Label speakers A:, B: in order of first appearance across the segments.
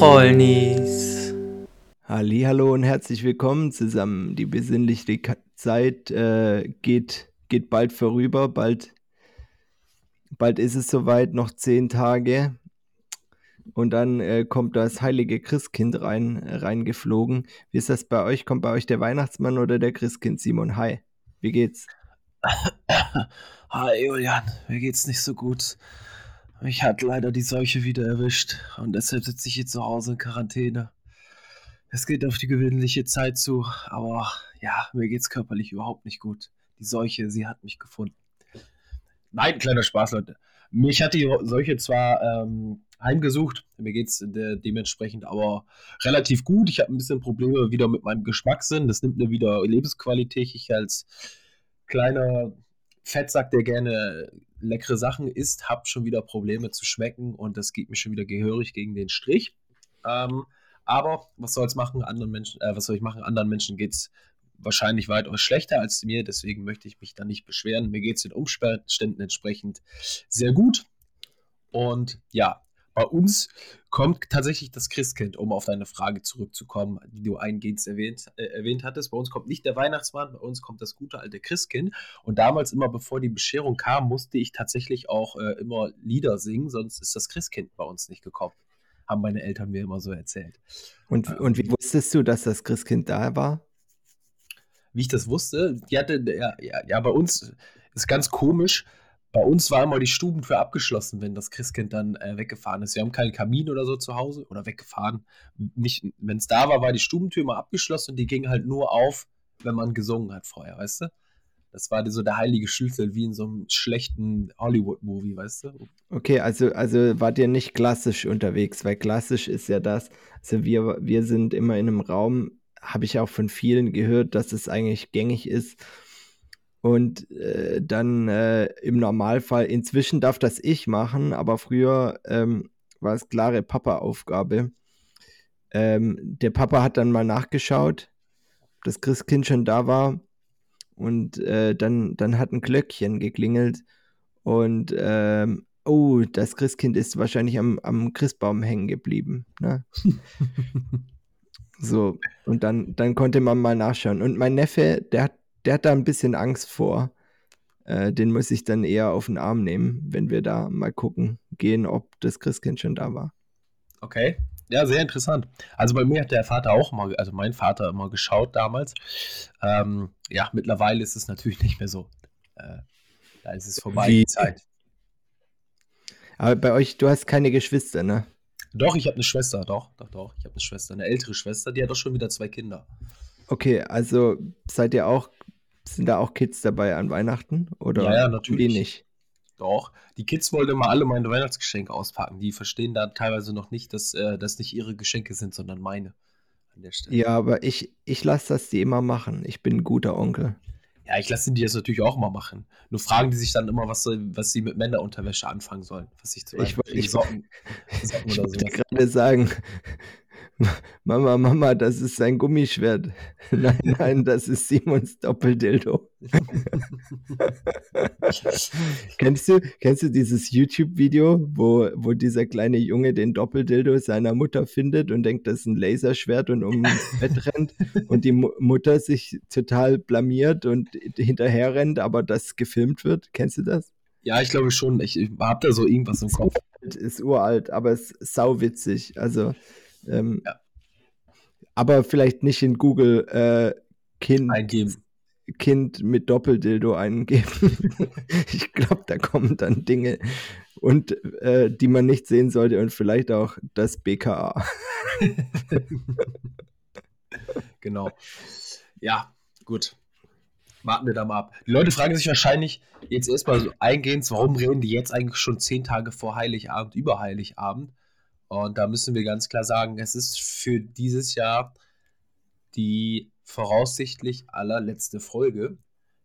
A: Trollnis.
B: Hallo und herzlich willkommen zusammen. Die besinnliche Zeit äh, geht, geht bald vorüber. Bald, bald ist es soweit, noch zehn Tage. Und dann äh, kommt das heilige Christkind rein, reingeflogen. Wie ist das bei euch? Kommt bei euch der Weihnachtsmann oder der Christkind? Simon, hi. Wie geht's?
C: Hi Julian, mir geht's nicht so gut. Mich hat leider die Seuche wieder erwischt und deshalb sitze ich hier zu Hause in Quarantäne. Es geht auf die gewöhnliche Zeit zu, aber ja, mir geht's körperlich überhaupt nicht gut. Die Seuche, sie hat mich gefunden. Nein, kleiner Spaß, Leute. Mich hat die Seuche zwar ähm, heimgesucht, mir geht's de dementsprechend aber relativ gut. Ich habe ein bisschen Probleme wieder mit meinem Geschmackssinn. Das nimmt mir wieder Lebensqualität. Ich als kleiner Fettsack, der gerne leckere Sachen isst, habe schon wieder Probleme zu schmecken und das geht mir schon wieder gehörig gegen den Strich. Ähm, aber was soll es machen? Anderen Menschen, äh, was soll ich machen? Anderen Menschen geht es wahrscheinlich weitaus schlechter als mir, deswegen möchte ich mich da nicht beschweren. Mir geht es den Umständen entsprechend sehr gut. Und ja, bei uns kommt tatsächlich das Christkind, um auf deine Frage zurückzukommen, die du eingehend erwähnt, äh, erwähnt hattest. Bei uns kommt nicht der Weihnachtsmann, bei uns kommt das gute alte Christkind. Und damals, immer bevor die Bescherung kam, musste ich tatsächlich auch äh, immer Lieder singen, sonst ist das Christkind bei uns nicht gekommen. Haben meine Eltern mir immer so erzählt.
B: Und, ähm, und wie wusstest du, dass das Christkind da war?
C: Wie ich das wusste, die hatte, ja, ja, ja bei uns ist ganz komisch bei uns war immer die Stubentür abgeschlossen, wenn das Christkind dann äh, weggefahren ist. Wir haben keinen Kamin oder so zu Hause oder weggefahren. wenn es da war, war die Stubentür immer abgeschlossen und die ging halt nur auf, wenn man gesungen hat vorher, weißt du? Das war so der heilige Schlüssel, wie in so einem schlechten Hollywood-Movie, weißt du?
B: Okay, also, also wart ihr nicht klassisch unterwegs, weil klassisch ist ja das, also wir, wir sind immer in einem Raum, habe ich auch von vielen gehört, dass es eigentlich gängig ist, und äh, dann äh, im Normalfall, inzwischen darf das ich machen, aber früher ähm, war es klare Papa-Aufgabe. Ähm, der Papa hat dann mal nachgeschaut, ob das Christkind schon da war. Und äh, dann, dann hat ein Glöckchen geklingelt. Und ähm, oh, das Christkind ist wahrscheinlich am, am Christbaum hängen geblieben. Ne? so, und dann, dann konnte man mal nachschauen. Und mein Neffe, der hat der hat da ein bisschen Angst vor. Äh, den muss ich dann eher auf den Arm nehmen, wenn wir da mal gucken gehen, ob das Christkind schon da war.
C: Okay. Ja, sehr interessant. Also bei mir hat der Vater auch mal, also mein Vater immer geschaut damals. Ähm, ja, mittlerweile ist es natürlich nicht mehr so. Äh, da ist es vorbei, Wie? die Zeit.
B: Aber bei euch, du hast keine Geschwister, ne?
C: Doch, ich habe eine Schwester, doch, doch, doch. Ich habe eine Schwester, eine ältere Schwester, die hat doch schon wieder zwei Kinder.
B: Okay, also seid ihr auch sind da auch Kids dabei an Weihnachten? Oder
C: ja, ja, natürlich. Die nicht? Doch. Die Kids wollten immer alle meine Weihnachtsgeschenke auspacken. Die verstehen da teilweise noch nicht, dass äh, das nicht ihre Geschenke sind, sondern meine.
B: An der Stelle. Ja, aber ich, ich lasse das die immer machen. Ich bin ein guter Onkel.
C: Ja, ich lasse die das natürlich auch immer machen. Nur fragen die sich dann immer, was, was sie mit Männerunterwäsche anfangen sollen. Was ich zum Beispiel
B: ich, ich, Socken, Socken ich wollte gerade sagen, Mama, Mama, das ist sein Gummischwert. Nein, nein, das ist Simons Doppeldildo. kennst, du, kennst du dieses YouTube-Video, wo, wo dieser kleine Junge den Doppeldildo seiner Mutter findet und denkt, das ist ein Laserschwert und ums Bett rennt und die Mu Mutter sich total blamiert und hinterher rennt, aber das gefilmt wird? Kennst du das?
C: Ja, ich glaube schon. Ich, ich habe da so irgendwas im Kopf.
B: Ist uralt, aber es ist sauwitzig. Also ähm, ja. Aber vielleicht nicht in Google äh, Kind,
C: eingeben.
B: kind mit Doppeldildo eingeben. ich glaube, da kommen dann Dinge und äh, die man nicht sehen sollte und vielleicht auch das BKA.
C: genau. Ja, gut. Warten wir da mal ab. Die Leute fragen sich wahrscheinlich jetzt erstmal so eingehend, warum reden die jetzt eigentlich schon zehn Tage vor Heiligabend über Heiligabend? Und da müssen wir ganz klar sagen, es ist für dieses Jahr die voraussichtlich allerletzte Folge.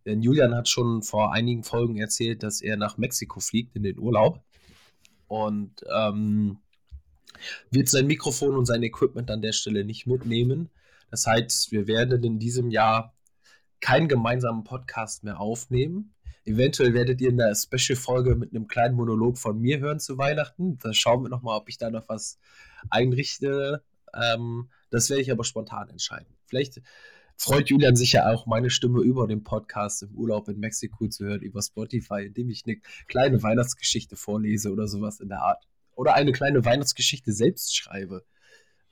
C: Denn Julian hat schon vor einigen Folgen erzählt, dass er nach Mexiko fliegt in den Urlaub und ähm, wird sein Mikrofon und sein Equipment an der Stelle nicht mitnehmen. Das heißt, wir werden in diesem Jahr keinen gemeinsamen Podcast mehr aufnehmen. Eventuell werdet ihr in der Special-Folge mit einem kleinen Monolog von mir hören zu Weihnachten. Da schauen wir nochmal, ob ich da noch was einrichte. Ähm, das werde ich aber spontan entscheiden. Vielleicht freut Julian sich ja auch, meine Stimme über den Podcast im Urlaub in Mexiko zu hören, über Spotify, indem ich eine kleine Weihnachtsgeschichte vorlese oder sowas in der Art. Oder eine kleine Weihnachtsgeschichte selbst schreibe.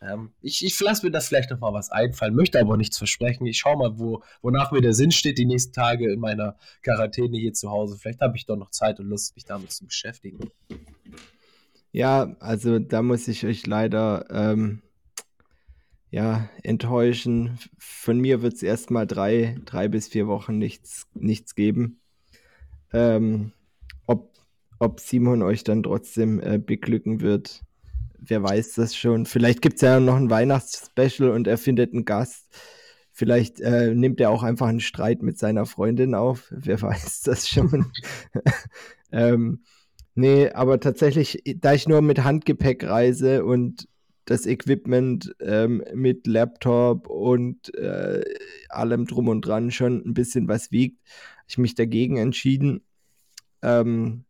C: Ähm, ich ich lasse mir das vielleicht noch mal was einfallen, möchte aber nichts versprechen. Ich schaue mal, wo, wonach mir der Sinn steht die nächsten Tage in meiner Quarantäne hier zu Hause. Vielleicht habe ich doch noch Zeit und Lust, mich damit zu beschäftigen.
B: Ja, also da muss ich euch leider ähm, ja, enttäuschen. Von mir wird es erstmal drei, drei bis vier Wochen nichts, nichts geben. Ähm, ob, ob Simon euch dann trotzdem äh, beglücken wird, wer weiß das schon. Vielleicht gibt es ja noch ein Weihnachtsspecial und er findet einen Gast. Vielleicht äh, nimmt er auch einfach einen Streit mit seiner Freundin auf. Wer weiß das schon. ähm, nee, aber tatsächlich, da ich nur mit Handgepäck reise und das Equipment ähm, mit Laptop und äh, allem drum und dran schon ein bisschen was wiegt, habe ich mich dagegen entschieden. Ähm,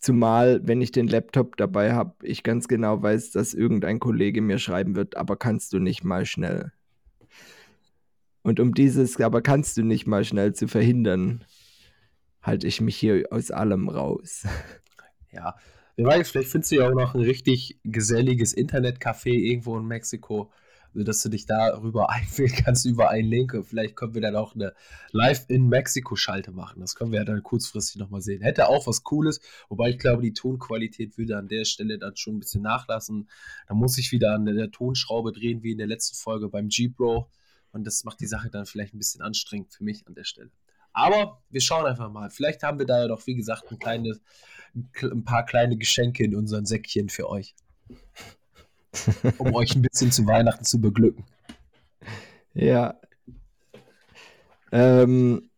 B: Zumal, wenn ich den Laptop dabei habe, ich ganz genau weiß, dass irgendein Kollege mir schreiben wird, aber kannst du nicht mal schnell. Und um dieses, aber kannst du nicht mal schnell zu verhindern, halte ich mich hier aus allem raus.
C: Ja, wer weiß, vielleicht findest du ja auch noch ein richtig geselliges Internetcafé irgendwo in Mexiko dass du dich darüber einwählen kannst über einen Link. Vielleicht können wir dann auch eine Live in Mexiko-Schalte machen. Das können wir ja dann kurzfristig nochmal sehen. Hätte auch was Cooles, wobei ich glaube, die Tonqualität würde an der Stelle dann schon ein bisschen nachlassen. Da muss ich wieder an der Tonschraube drehen, wie in der letzten Folge beim G-Pro. Und das macht die Sache dann vielleicht ein bisschen anstrengend für mich an der Stelle. Aber wir schauen einfach mal. Vielleicht haben wir da ja doch, wie gesagt, ein, kleines, ein paar kleine Geschenke in unseren Säckchen für euch um euch ein bisschen zu Weihnachten zu beglücken.
B: Ja. Ähm,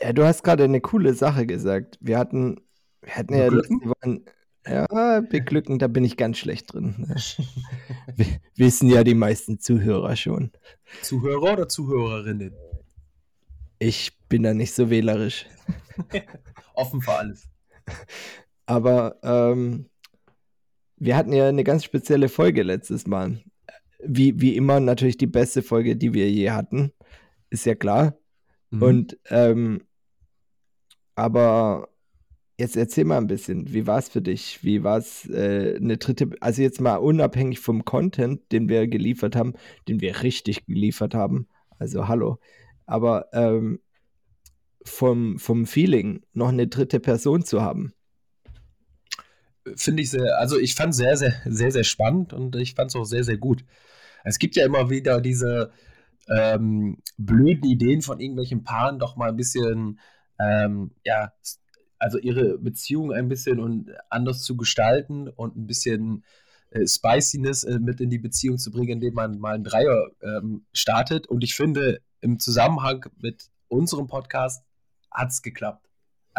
B: ja, du hast gerade eine coole Sache gesagt. Wir hatten, wir hatten ja Woche, ja, beglücken, da bin ich ganz schlecht drin. Wissen ja die meisten Zuhörer schon.
C: Zuhörer oder Zuhörerinnen?
B: Ich bin da nicht so wählerisch.
C: Offen für alles.
B: Aber ähm, wir hatten ja eine ganz spezielle Folge letztes Mal. Wie, wie immer natürlich die beste Folge, die wir je hatten. Ist ja klar. Mhm. Und ähm, aber jetzt erzähl mal ein bisschen, wie war es für dich? Wie war es äh, eine dritte, also jetzt mal unabhängig vom Content, den wir geliefert haben, den wir richtig geliefert haben. Also hallo. Aber ähm, vom, vom Feeling, noch eine dritte Person zu haben
C: finde ich sehr, also ich fand sehr, sehr, sehr, sehr spannend und ich fand es auch sehr, sehr gut. Es gibt ja immer wieder diese ähm, blöden Ideen von irgendwelchen Paaren, doch mal ein bisschen, ähm, ja, also ihre Beziehung ein bisschen und anders zu gestalten und ein bisschen äh, Spiciness äh, mit in die Beziehung zu bringen, indem man mal einen Dreier ähm, startet. Und ich finde, im Zusammenhang mit unserem Podcast hat es geklappt.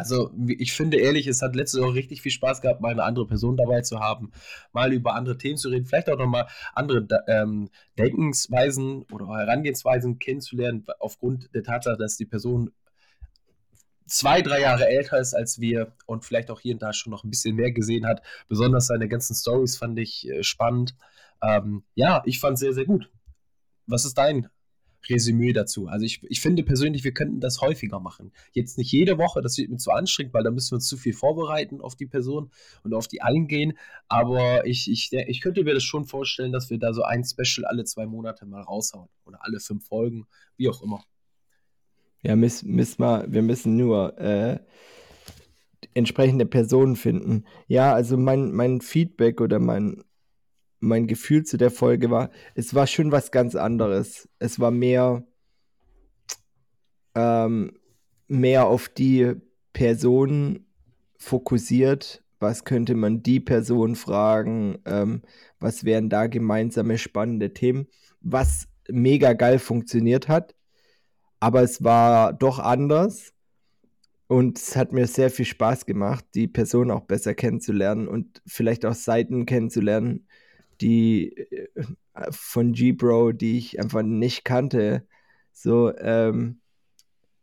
C: Also, ich finde ehrlich, es hat letztes Jahr richtig viel Spaß gehabt, mal eine andere Person dabei zu haben, mal über andere Themen zu reden, vielleicht auch nochmal andere ähm, Denkensweisen oder Herangehensweisen kennenzulernen, aufgrund der Tatsache, dass die Person zwei, drei Jahre älter ist als wir und vielleicht auch hier und da schon noch ein bisschen mehr gesehen hat. Besonders seine ganzen Stories fand ich äh, spannend. Ähm, ja, ich fand es sehr, sehr gut. Was ist dein Resümee dazu. Also ich, ich finde persönlich, wir könnten das häufiger machen. Jetzt nicht jede Woche, das wird mir zu anstrengend, weil da müssen wir uns zu viel vorbereiten auf die Person und auf die eingehen. Aber ich, ich, ich könnte mir das schon vorstellen, dass wir da so ein Special alle zwei Monate mal raushauen. Oder alle fünf Folgen, wie auch immer.
B: Ja, müssen, müssen wir, wir müssen nur äh, entsprechende Personen finden. Ja, also mein, mein Feedback oder mein, mein Gefühl zu der Folge war, es war schon was ganz anderes. Es war mehr, ähm, mehr auf die Person fokussiert. Was könnte man die Person fragen? Ähm, was wären da gemeinsame spannende Themen? Was mega geil funktioniert hat. Aber es war doch anders. Und es hat mir sehr viel Spaß gemacht, die Person auch besser kennenzulernen und vielleicht auch Seiten kennenzulernen, die äh, von G-Bro, die ich einfach nicht kannte. So, ähm,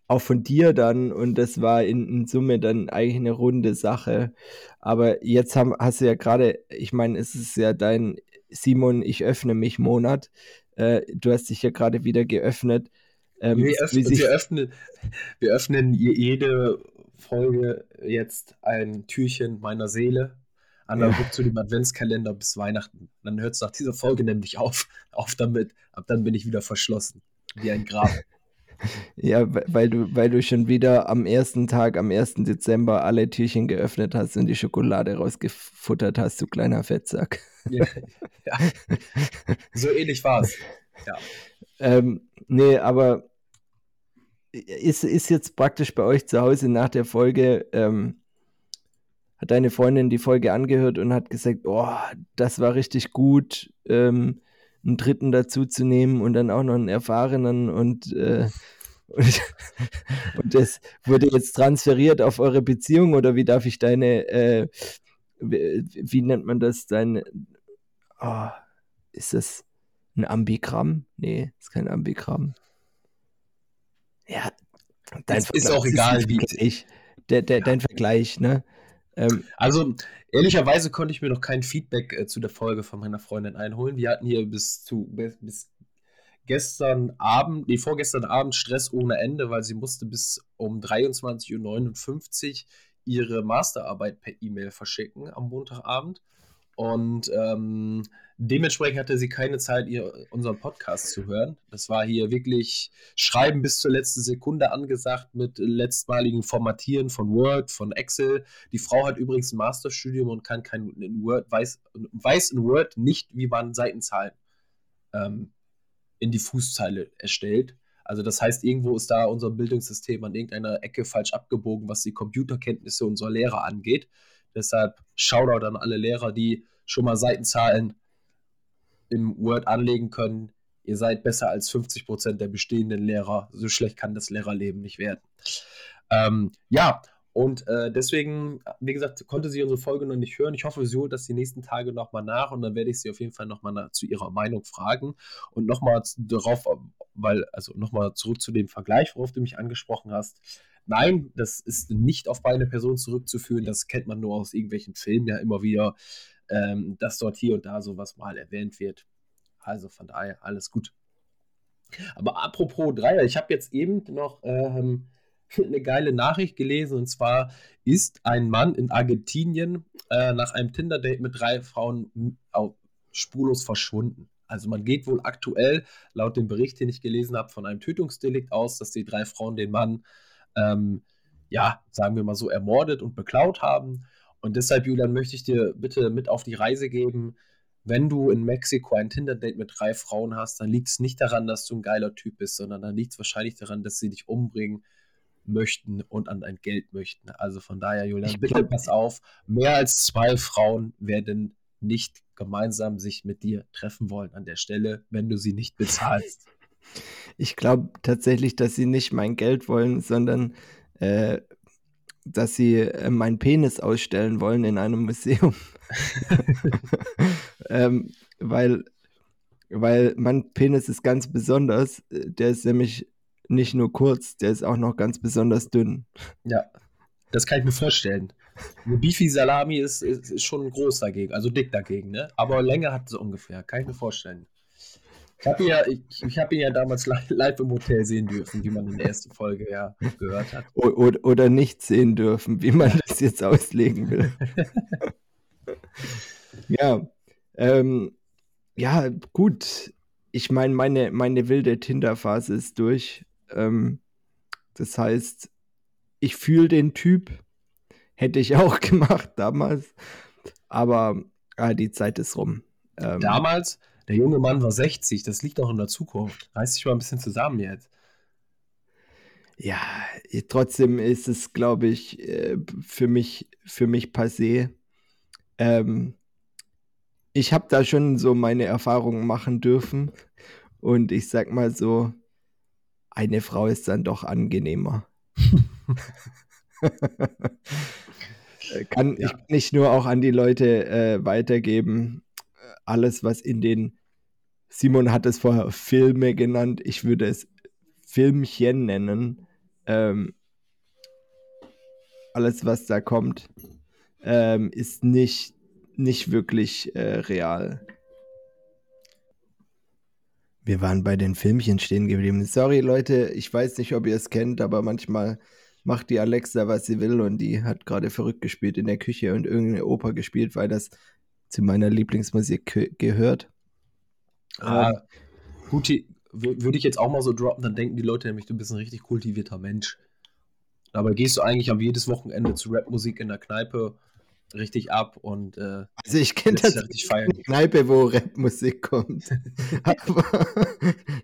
B: auch von dir dann und das war in, in, Summe dann eigentlich eine runde Sache. Aber jetzt haben, hast du ja gerade, ich meine, es ist ja dein Simon, ich öffne mich Monat. Äh, du hast dich ja gerade wieder geöffnet.
C: Ähm, wir, öffnen, wir, öffnen, wir öffnen jede Folge jetzt ein Türchen meiner Seele. Analog ja. zu dem Adventskalender bis Weihnachten. Dann hört es nach dieser Folge nämlich auf. Auf damit. Ab dann bin ich wieder verschlossen. Wie ein Grab.
B: Ja, weil du, weil du schon wieder am ersten Tag, am 1. Dezember, alle Türchen geöffnet hast und die Schokolade rausgefuttert hast, du kleiner Fettsack. Ja, ja.
C: So ähnlich war es. Ja.
B: Ähm, nee, aber ist, ist jetzt praktisch bei euch zu Hause nach der Folge, ähm, hat deine Freundin die Folge angehört und hat gesagt, oh, das war richtig gut, ähm, einen Dritten dazu zu nehmen und dann auch noch einen erfahrenen und, äh, und, und, das wurde jetzt transferiert auf eure Beziehung oder wie darf ich deine, äh, wie, wie, nennt man das, dein, oh, ist das ein Ambigramm? Nee, ist kein Ambigramm. Ja,
C: dein ist, ist auch egal, wie
B: ich. Der, der, ja. Dein Vergleich, ne?
C: Ähm, also, ehrlicherweise konnte ich mir noch kein Feedback äh, zu der Folge von meiner Freundin einholen. Wir hatten hier bis zu bis gestern Abend, nee, vorgestern Abend Stress ohne Ende, weil sie musste bis um 23.59 Uhr ihre Masterarbeit per E-Mail verschicken am Montagabend. Und ähm, dementsprechend hatte sie keine Zeit, ihr unseren Podcast zu hören. Das war hier wirklich Schreiben bis zur letzten Sekunde angesagt mit letztmaligen Formatieren von Word, von Excel. Die Frau hat übrigens ein Masterstudium und kann kein in Word, weiß, weiß in Word nicht, wie man Seitenzahlen ähm, in die Fußzeile erstellt. Also das heißt, irgendwo ist da unser Bildungssystem an irgendeiner Ecke falsch abgebogen, was die Computerkenntnisse unserer Lehrer angeht. Deshalb Shoutout an alle Lehrer, die schon mal Seitenzahlen im Word anlegen können. Ihr seid besser als 50 Prozent der bestehenden Lehrer. So schlecht kann das Lehrerleben nicht werden. Ähm, ja, und äh, deswegen, wie gesagt, konnte sie unsere Folge noch nicht hören. Ich hoffe, sie holt das die nächsten Tage nochmal nach und dann werde ich sie auf jeden Fall nochmal zu ihrer Meinung fragen und nochmal darauf, weil, also nochmal zurück zu dem Vergleich, worauf du mich angesprochen hast. Nein, das ist nicht auf beide Personen zurückzuführen. Das kennt man nur aus irgendwelchen Filmen ja immer wieder, ähm, dass dort hier und da sowas mal erwähnt wird. Also von daher alles gut. Aber apropos Dreier, ich habe jetzt eben noch ähm, eine geile Nachricht gelesen und zwar ist ein Mann in Argentinien äh, nach einem Tinder-Date mit drei Frauen spurlos verschwunden. Also man geht wohl aktuell, laut dem Bericht, den ich gelesen habe, von einem Tötungsdelikt aus, dass die drei Frauen den Mann ähm, ja, sagen wir mal so, ermordet und beklaut haben. Und deshalb, Julian, möchte ich dir bitte mit auf die Reise geben. Wenn du in Mexiko ein Tinder-Date mit drei Frauen hast, dann liegt es nicht daran, dass du ein geiler Typ bist, sondern dann liegt es wahrscheinlich daran, dass sie dich umbringen möchten und an dein Geld möchten. Also von daher, Julian, ich bitte pass auf, mehr als zwei Frauen werden nicht gemeinsam sich mit dir treffen wollen an der Stelle, wenn du sie nicht bezahlst.
B: Ich glaube tatsächlich, dass sie nicht mein Geld wollen, sondern äh, dass sie äh, meinen Penis ausstellen wollen in einem Museum. ähm, weil, weil mein Penis ist ganz besonders. Der ist nämlich nicht nur kurz, der ist auch noch ganz besonders dünn.
C: Ja, das kann ich mir vorstellen. Eine Beefy Salami ist, ist, ist, schon groß dagegen, also dick dagegen, ne? Aber Länge hat es ungefähr, kann ich mir vorstellen. Ich habe ihn, ja, ich, ich ihn ja damals live im Hotel sehen dürfen, wie man in der ersten Folge ja gehört hat.
B: Oder, oder nicht sehen dürfen, wie man das jetzt auslegen will. ja, ähm, ja, gut. Ich meine, meine, meine wilde Tinder-Phase ist durch. Ähm, das heißt, ich fühle den Typ. Hätte ich auch gemacht damals. Aber ah, die Zeit ist rum.
C: Ähm, damals? Der junge Mann war 60, das liegt auch in der Zukunft. Reiß dich mal ein bisschen zusammen jetzt.
B: Ja, trotzdem ist es, glaube ich, äh, für mich, für mich passé. Ähm, ich habe da schon so meine Erfahrungen machen dürfen. Und ich sag mal so, eine Frau ist dann doch angenehmer. kann ja. ich nicht nur auch an die Leute äh, weitergeben. Alles, was in den Simon hat es vorher Filme genannt. Ich würde es Filmchen nennen. ähm, alles, was da kommt, ähm, ist nicht, nicht wirklich äh, real. Wir waren bei den Filmchen stehen geblieben. Sorry, Leute, ich weiß nicht, ob ihr es kennt, aber manchmal macht die Alexa, was sie will und die hat gerade verrückt gespielt in der Küche und irgendeine Oper gespielt, weil das zu meiner Lieblingsmusik gehört.
C: Ah, ähm, gute, würde ich jetzt auch mal so droppen, dann denken die Leute nämlich, du bist ein richtig kultivierter Mensch. Aber gehst du eigentlich am jedes Wochenende zu Rapmusik in der Kneipe richtig ab und äh,
B: also ich kenne tatsächlich eine Kneipe, wo Rapmusik kommt. Aber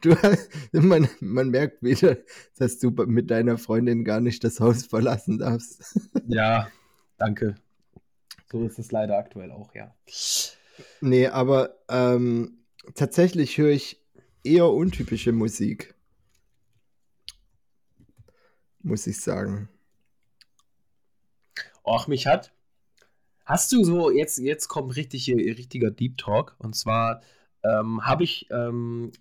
B: du hast, man, man merkt wieder, dass du mit deiner Freundin gar nicht das Haus verlassen darfst.
C: ja, danke. So ist es leider aktuell auch, ja.
B: Nee, aber ähm, tatsächlich höre ich eher untypische Musik. Muss ich sagen.
C: Och, mich hat Hast du so, jetzt, jetzt kommt richtig, richtiger Deep Talk. Und zwar ähm, habe ich ähm,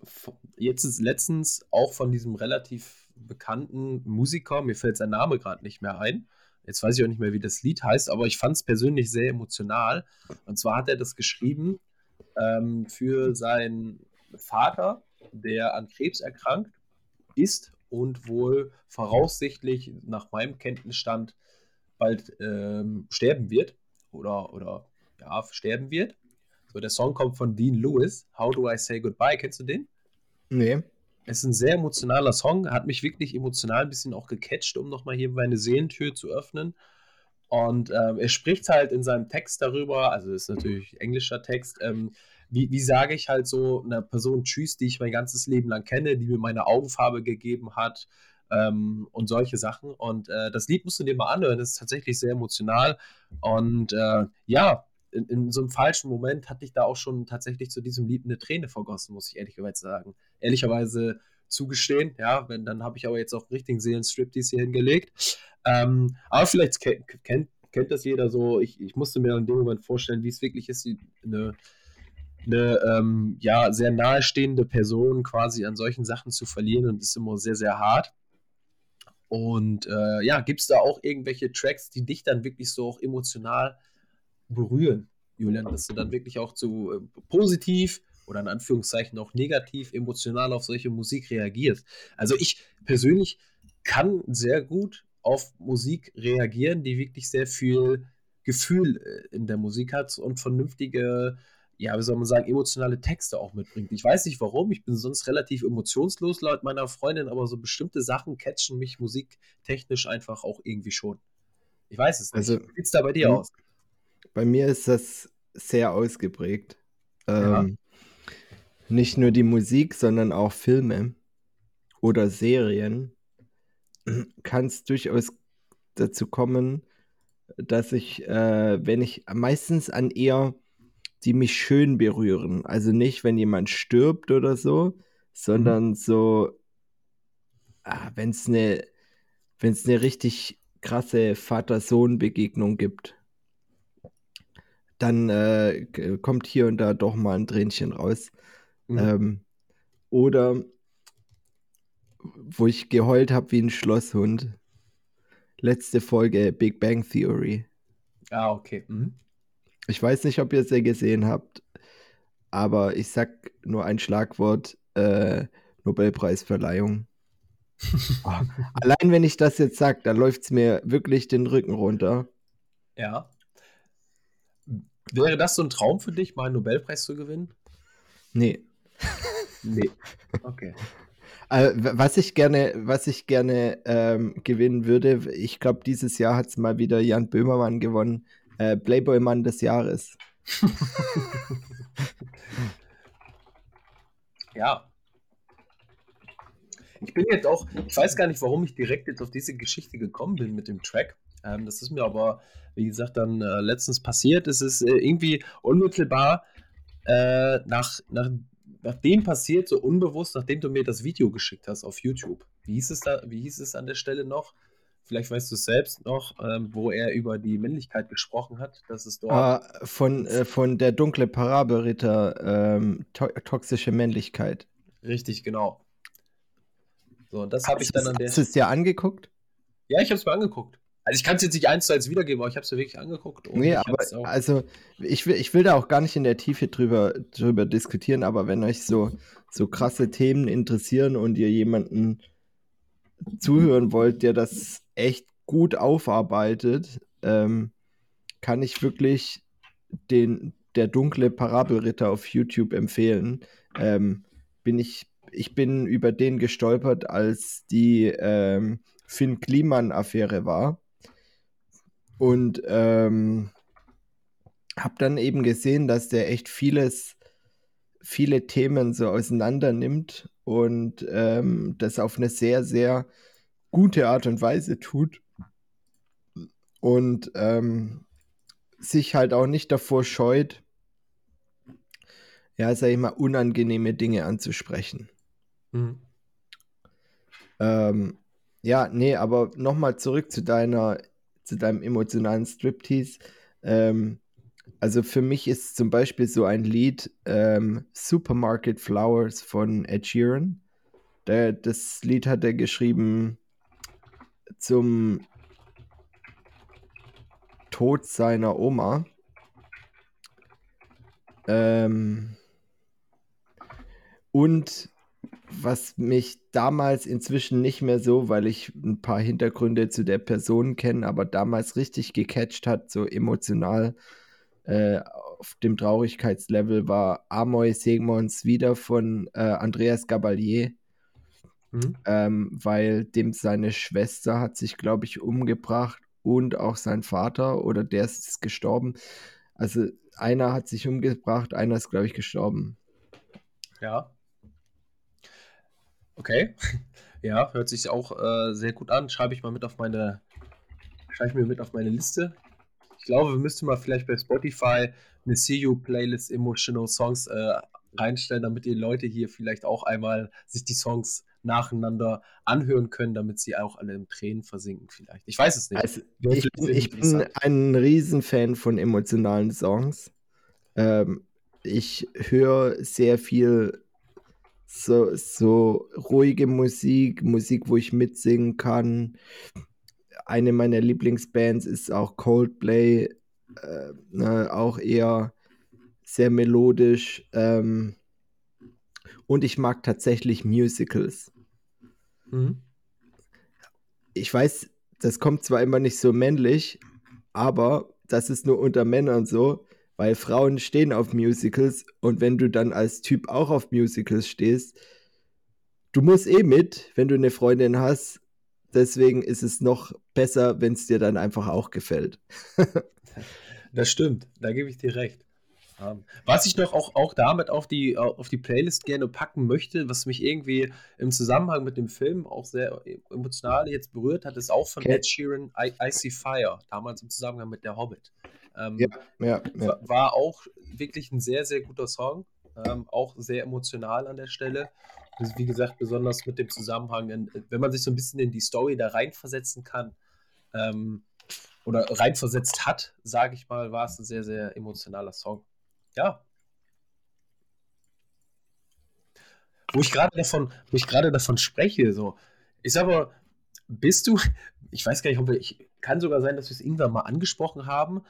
C: jetzt letztens auch von diesem relativ bekannten Musiker, mir fällt sein Name gerade nicht mehr ein. Jetzt weiß ich auch nicht mehr, wie das Lied heißt, aber ich fand es persönlich sehr emotional. Und zwar hat er das geschrieben ähm, für seinen Vater, der an Krebs erkrankt ist und wohl voraussichtlich nach meinem Kenntnisstand bald ähm, sterben wird oder, oder ja, sterben wird. So, der Song kommt von Dean Lewis, How Do I Say Goodbye, kennst du den?
B: Nee.
C: Es ist ein sehr emotionaler Song, hat mich wirklich emotional ein bisschen auch gecatcht, um nochmal hier meine Seelentür zu öffnen. Und ähm, er spricht halt in seinem Text darüber, also ist natürlich englischer Text, ähm, wie, wie sage ich halt so einer Person Tschüss, die ich mein ganzes Leben lang kenne, die mir meine Augenfarbe gegeben hat, ähm, und solche Sachen. Und äh, das Lied musst du dir mal anhören, das ist tatsächlich sehr emotional. Und äh, ja, in, in, so einem falschen Moment hatte ich da auch schon tatsächlich zu diesem Lied eine Träne vergossen, muss ich ehrlicherweise sagen. Ehrlicherweise zugestehen, ja, wenn, dann habe ich aber jetzt auch richtigen Seelenstriptease hier hingelegt. Ähm, aber vielleicht kennt, kennt, kennt das jeder so. Ich, ich musste mir in dem Moment vorstellen, wie es wirklich ist, eine eine ähm, ja, sehr nahestehende Person quasi an solchen Sachen zu verlieren und ist immer sehr, sehr hart. Und äh, ja, gibt es da auch irgendwelche Tracks, die dich dann wirklich so auch emotional berühren, Julian, dass du dann wirklich auch zu äh, positiv oder in Anführungszeichen auch negativ emotional auf solche Musik reagierst? Also ich persönlich kann sehr gut auf Musik reagieren, die wirklich sehr viel Gefühl äh, in der Musik hat und vernünftige ja, wie soll man sagen, emotionale Texte auch mitbringt. Ich weiß nicht warum, ich bin sonst relativ emotionslos laut meiner Freundin, aber so bestimmte Sachen catchen mich musiktechnisch einfach auch irgendwie schon. Ich weiß es nicht. Also, Wie sieht es da bei dir aus?
B: Bei mir ist das sehr ausgeprägt. Ja. Ähm, nicht nur die Musik, sondern auch Filme oder Serien kann es durchaus dazu kommen, dass ich, äh, wenn ich meistens an eher die mich schön berühren. Also nicht, wenn jemand stirbt oder so, sondern mhm. so, ah, wenn es eine, wenn es eine richtig krasse Vater-Sohn-Begegnung gibt, dann äh, kommt hier und da doch mal ein Tränchen raus. Mhm. Ähm, oder wo ich geheult habe wie ein Schlosshund. Letzte Folge Big Bang Theory.
C: Ah, okay. Mhm.
B: Ich weiß nicht, ob ihr es ja gesehen habt, aber ich sag nur ein Schlagwort: äh, Nobelpreisverleihung. oh, allein wenn ich das jetzt sage, da läuft es mir wirklich den Rücken runter.
C: Ja. Wäre das so ein Traum für dich, mal einen Nobelpreis zu gewinnen?
B: Nee.
C: Nee. Okay.
B: Also, was ich gerne, was ich gerne ähm, gewinnen würde, ich glaube, dieses Jahr hat es mal wieder Jan Böhmermann gewonnen äh, Playboy-Mann des Jahres.
C: ja. Ich bin jetzt auch, ich weiß gar nicht, warum ich direkt jetzt auf diese Geschichte gekommen bin mit dem Track. Ähm, das ist mir aber, wie gesagt, dann äh, letztens passiert. Es ist äh, irgendwie unmittelbar äh, nach, nach, nachdem passiert, so unbewusst, nachdem du mir das Video geschickt hast auf YouTube. Wie hieß es da, wie hieß es an der Stelle noch? vielleicht weißt du es selbst noch, ähm, wo er über die Männlichkeit gesprochen hat, dass es dort.
B: Ah, von, äh, von der dunkle Parabelritter, ähm, to toxische Männlichkeit.
C: Richtig, genau. So, und das habe ich dann an der.
B: Hast du es dir angeguckt?
C: Ja, ich habe es mir angeguckt. Also ich kann es jetzt nicht eins zu eins wiedergeben, aber ich habe es mir wirklich angeguckt.
B: nee, aber also ich will, ich will da auch gar nicht in der Tiefe drüber, drüber diskutieren, aber wenn euch so, so krasse Themen interessieren und ihr jemanden zuhören wollt, der das echt gut aufarbeitet, ähm, kann ich wirklich den, der dunkle Parabelritter auf YouTube empfehlen. Ähm, bin ich, ich bin über den gestolpert, als die ähm, Finn Kliman-Affäre war. Und ähm, habe dann eben gesehen, dass der echt vieles, viele Themen so auseinander nimmt und ähm, das auf eine sehr, sehr gute Art und Weise tut. Und ähm, sich halt auch nicht davor scheut, ja, sag ich mal, unangenehme Dinge anzusprechen. Mhm. Ähm, ja, nee, aber nochmal zurück zu deiner, zu deinem emotionalen Striptease. Ähm, also für mich ist zum Beispiel so ein Lied ähm, Supermarket Flowers von Ed Sheeran. Der, das Lied hat er geschrieben zum Tod seiner Oma. Ähm, und was mich damals inzwischen nicht mehr so, weil ich ein paar Hintergründe zu der Person kenne, aber damals richtig gecatcht hat, so emotional äh, auf dem Traurigkeitslevel, war Amoy Segmons wieder von äh, Andreas Gabalier. Mhm. Ähm, weil dem seine Schwester hat sich, glaube ich, umgebracht und auch sein Vater oder der ist gestorben. Also einer hat sich umgebracht, einer ist, glaube ich, gestorben.
C: Ja. Okay. Ja, hört sich auch äh, sehr gut an. Schreibe ich mal mit auf meine, schreibe ich mir mit auf meine Liste. Ich glaube, wir müssten mal vielleicht bei Spotify eine See You Playlist Emotional Songs äh, reinstellen, damit die Leute hier vielleicht auch einmal sich die Songs nacheinander anhören können, damit sie auch alle im Tränen versinken vielleicht. Ich weiß es nicht.
B: Also, ich, bin, ich bin ein Riesenfan von emotionalen Songs. Ähm, ich höre sehr viel so, so ruhige Musik, Musik, wo ich mitsingen kann. Eine meiner Lieblingsbands ist auch Coldplay, äh, ne, auch eher sehr melodisch. Ähm, und ich mag tatsächlich Musicals. Mhm. Ich weiß, das kommt zwar immer nicht so männlich, aber das ist nur unter Männern so, weil Frauen stehen auf Musicals und wenn du dann als Typ auch auf Musicals stehst, du musst eh mit, wenn du eine Freundin hast. Deswegen ist es noch besser, wenn es dir dann einfach auch gefällt.
C: das stimmt, da gebe ich dir recht. Um, was ich noch auch, auch damit auf die, auf die Playlist gerne packen möchte, was mich irgendwie im Zusammenhang mit dem Film auch sehr emotional jetzt berührt hat, ist auch von. Ed Sheeran I, I See Fire, damals im Zusammenhang mit der Hobbit. Ähm, ja, ja, ja. War auch wirklich ein sehr, sehr guter Song. Ähm, auch sehr emotional an der Stelle. Also wie gesagt, besonders mit dem Zusammenhang, in, wenn man sich so ein bisschen in die Story da reinversetzen kann ähm, oder reinversetzt hat, sage ich mal, war es ein sehr, sehr emotionaler Song. Ja. Wo ich gerade davon, wo ich gerade davon spreche, so, ich sag mal, bist du, ich weiß gar nicht, ob wir, ich, kann sogar sein, dass wir es irgendwann mal angesprochen haben,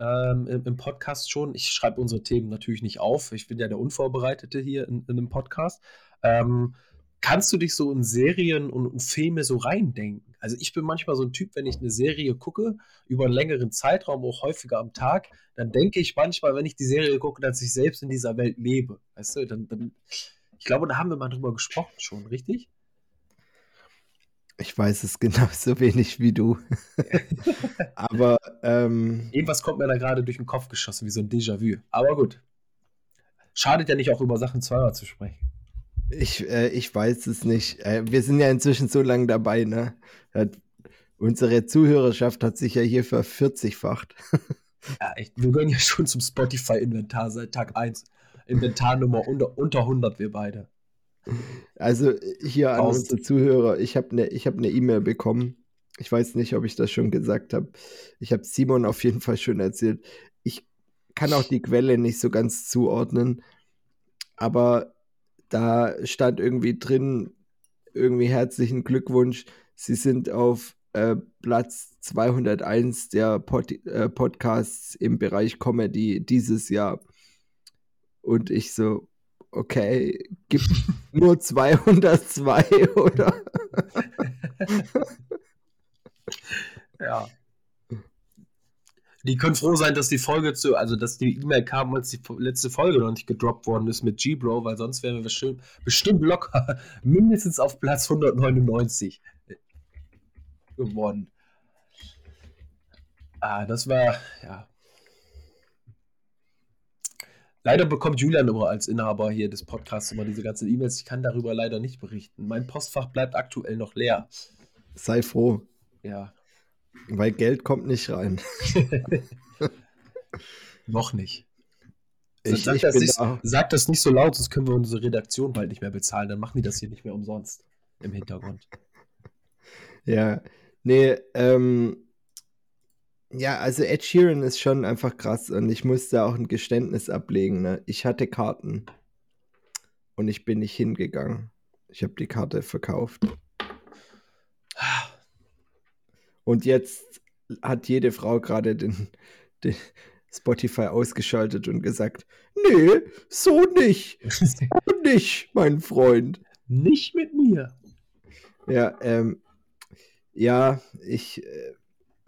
C: ähm, im, im, Podcast schon. Ich schreibe unsere Themen natürlich nicht auf. Ich bin ja der Unvorbereitete hier in, in einem Podcast. Ähm, kannst du dich so in Serien und, und, Filme so reindenken? Also ich bin manchmal so ein Typ, wenn ich eine Serie gucke, über einen längeren Zeitraum, auch häufiger am Tag, dann denke ich manchmal, wenn ich die Serie gucke, dass ich selbst in dieser Welt lebe. Weißt du, dann, dann ich glaube, da haben wir mal drüber gesprochen schon, richtig?
B: Ich weiß es genauso wenig wie du. Aber ähm,
C: irgendwas kommt mir da gerade durch den Kopf geschossen, wie so ein Déjà-vu. Aber gut. Schadet ja nicht auch über Sachen zweimal zu sprechen.
B: Ich, äh, ich weiß es nicht. Äh, wir sind ja inzwischen so lange dabei, ne? Hat, unsere Zuhörerschaft hat sich ja hier vervierzigfacht.
C: ja, echt. Wir gehören ja schon zum Spotify-Inventar seit Tag 1. Inventarnummer unter, unter 100, wir beide.
B: Also hier an unsere Zuhörer, ich habe eine hab ne E-Mail bekommen. Ich weiß nicht, ob ich das schon gesagt habe. Ich habe Simon auf jeden Fall schon erzählt. Ich kann auch die Quelle nicht so ganz zuordnen, aber da stand irgendwie drin, irgendwie herzlichen Glückwunsch. Sie sind auf äh, Platz 201 der Pod äh, Podcasts im Bereich Comedy dieses Jahr. Und ich so, okay, gibt nur 202, oder?
C: ja. Die können froh sein, dass die Folge zu, also dass die E-Mail kam, als die letzte Folge noch nicht gedroppt worden ist mit G-Bro, weil sonst wären wir bestimmt, bestimmt locker mindestens auf Platz 199 geworden. Ah, das war, ja. Leider bekommt Julian immer als Inhaber hier des Podcasts immer diese ganzen E-Mails. Ich kann darüber leider nicht berichten. Mein Postfach bleibt aktuell noch leer.
B: Sei froh.
C: Ja.
B: Weil Geld kommt nicht rein.
C: noch nicht. Ich, sag, ich das nicht, sag das nicht so laut, sonst können wir unsere Redaktion bald nicht mehr bezahlen. Dann machen die das hier nicht mehr umsonst im Hintergrund.
B: Ja, nee, ähm, ja, also Ed Sheeran ist schon einfach krass und ich musste auch ein Geständnis ablegen. Ne? Ich hatte Karten und ich bin nicht hingegangen. Ich habe die Karte verkauft. Und jetzt hat jede Frau gerade den, den Spotify ausgeschaltet und gesagt, nee, so nicht. So nicht, mein Freund.
C: Nicht mit mir.
B: Ja, ähm, ja, ich, äh,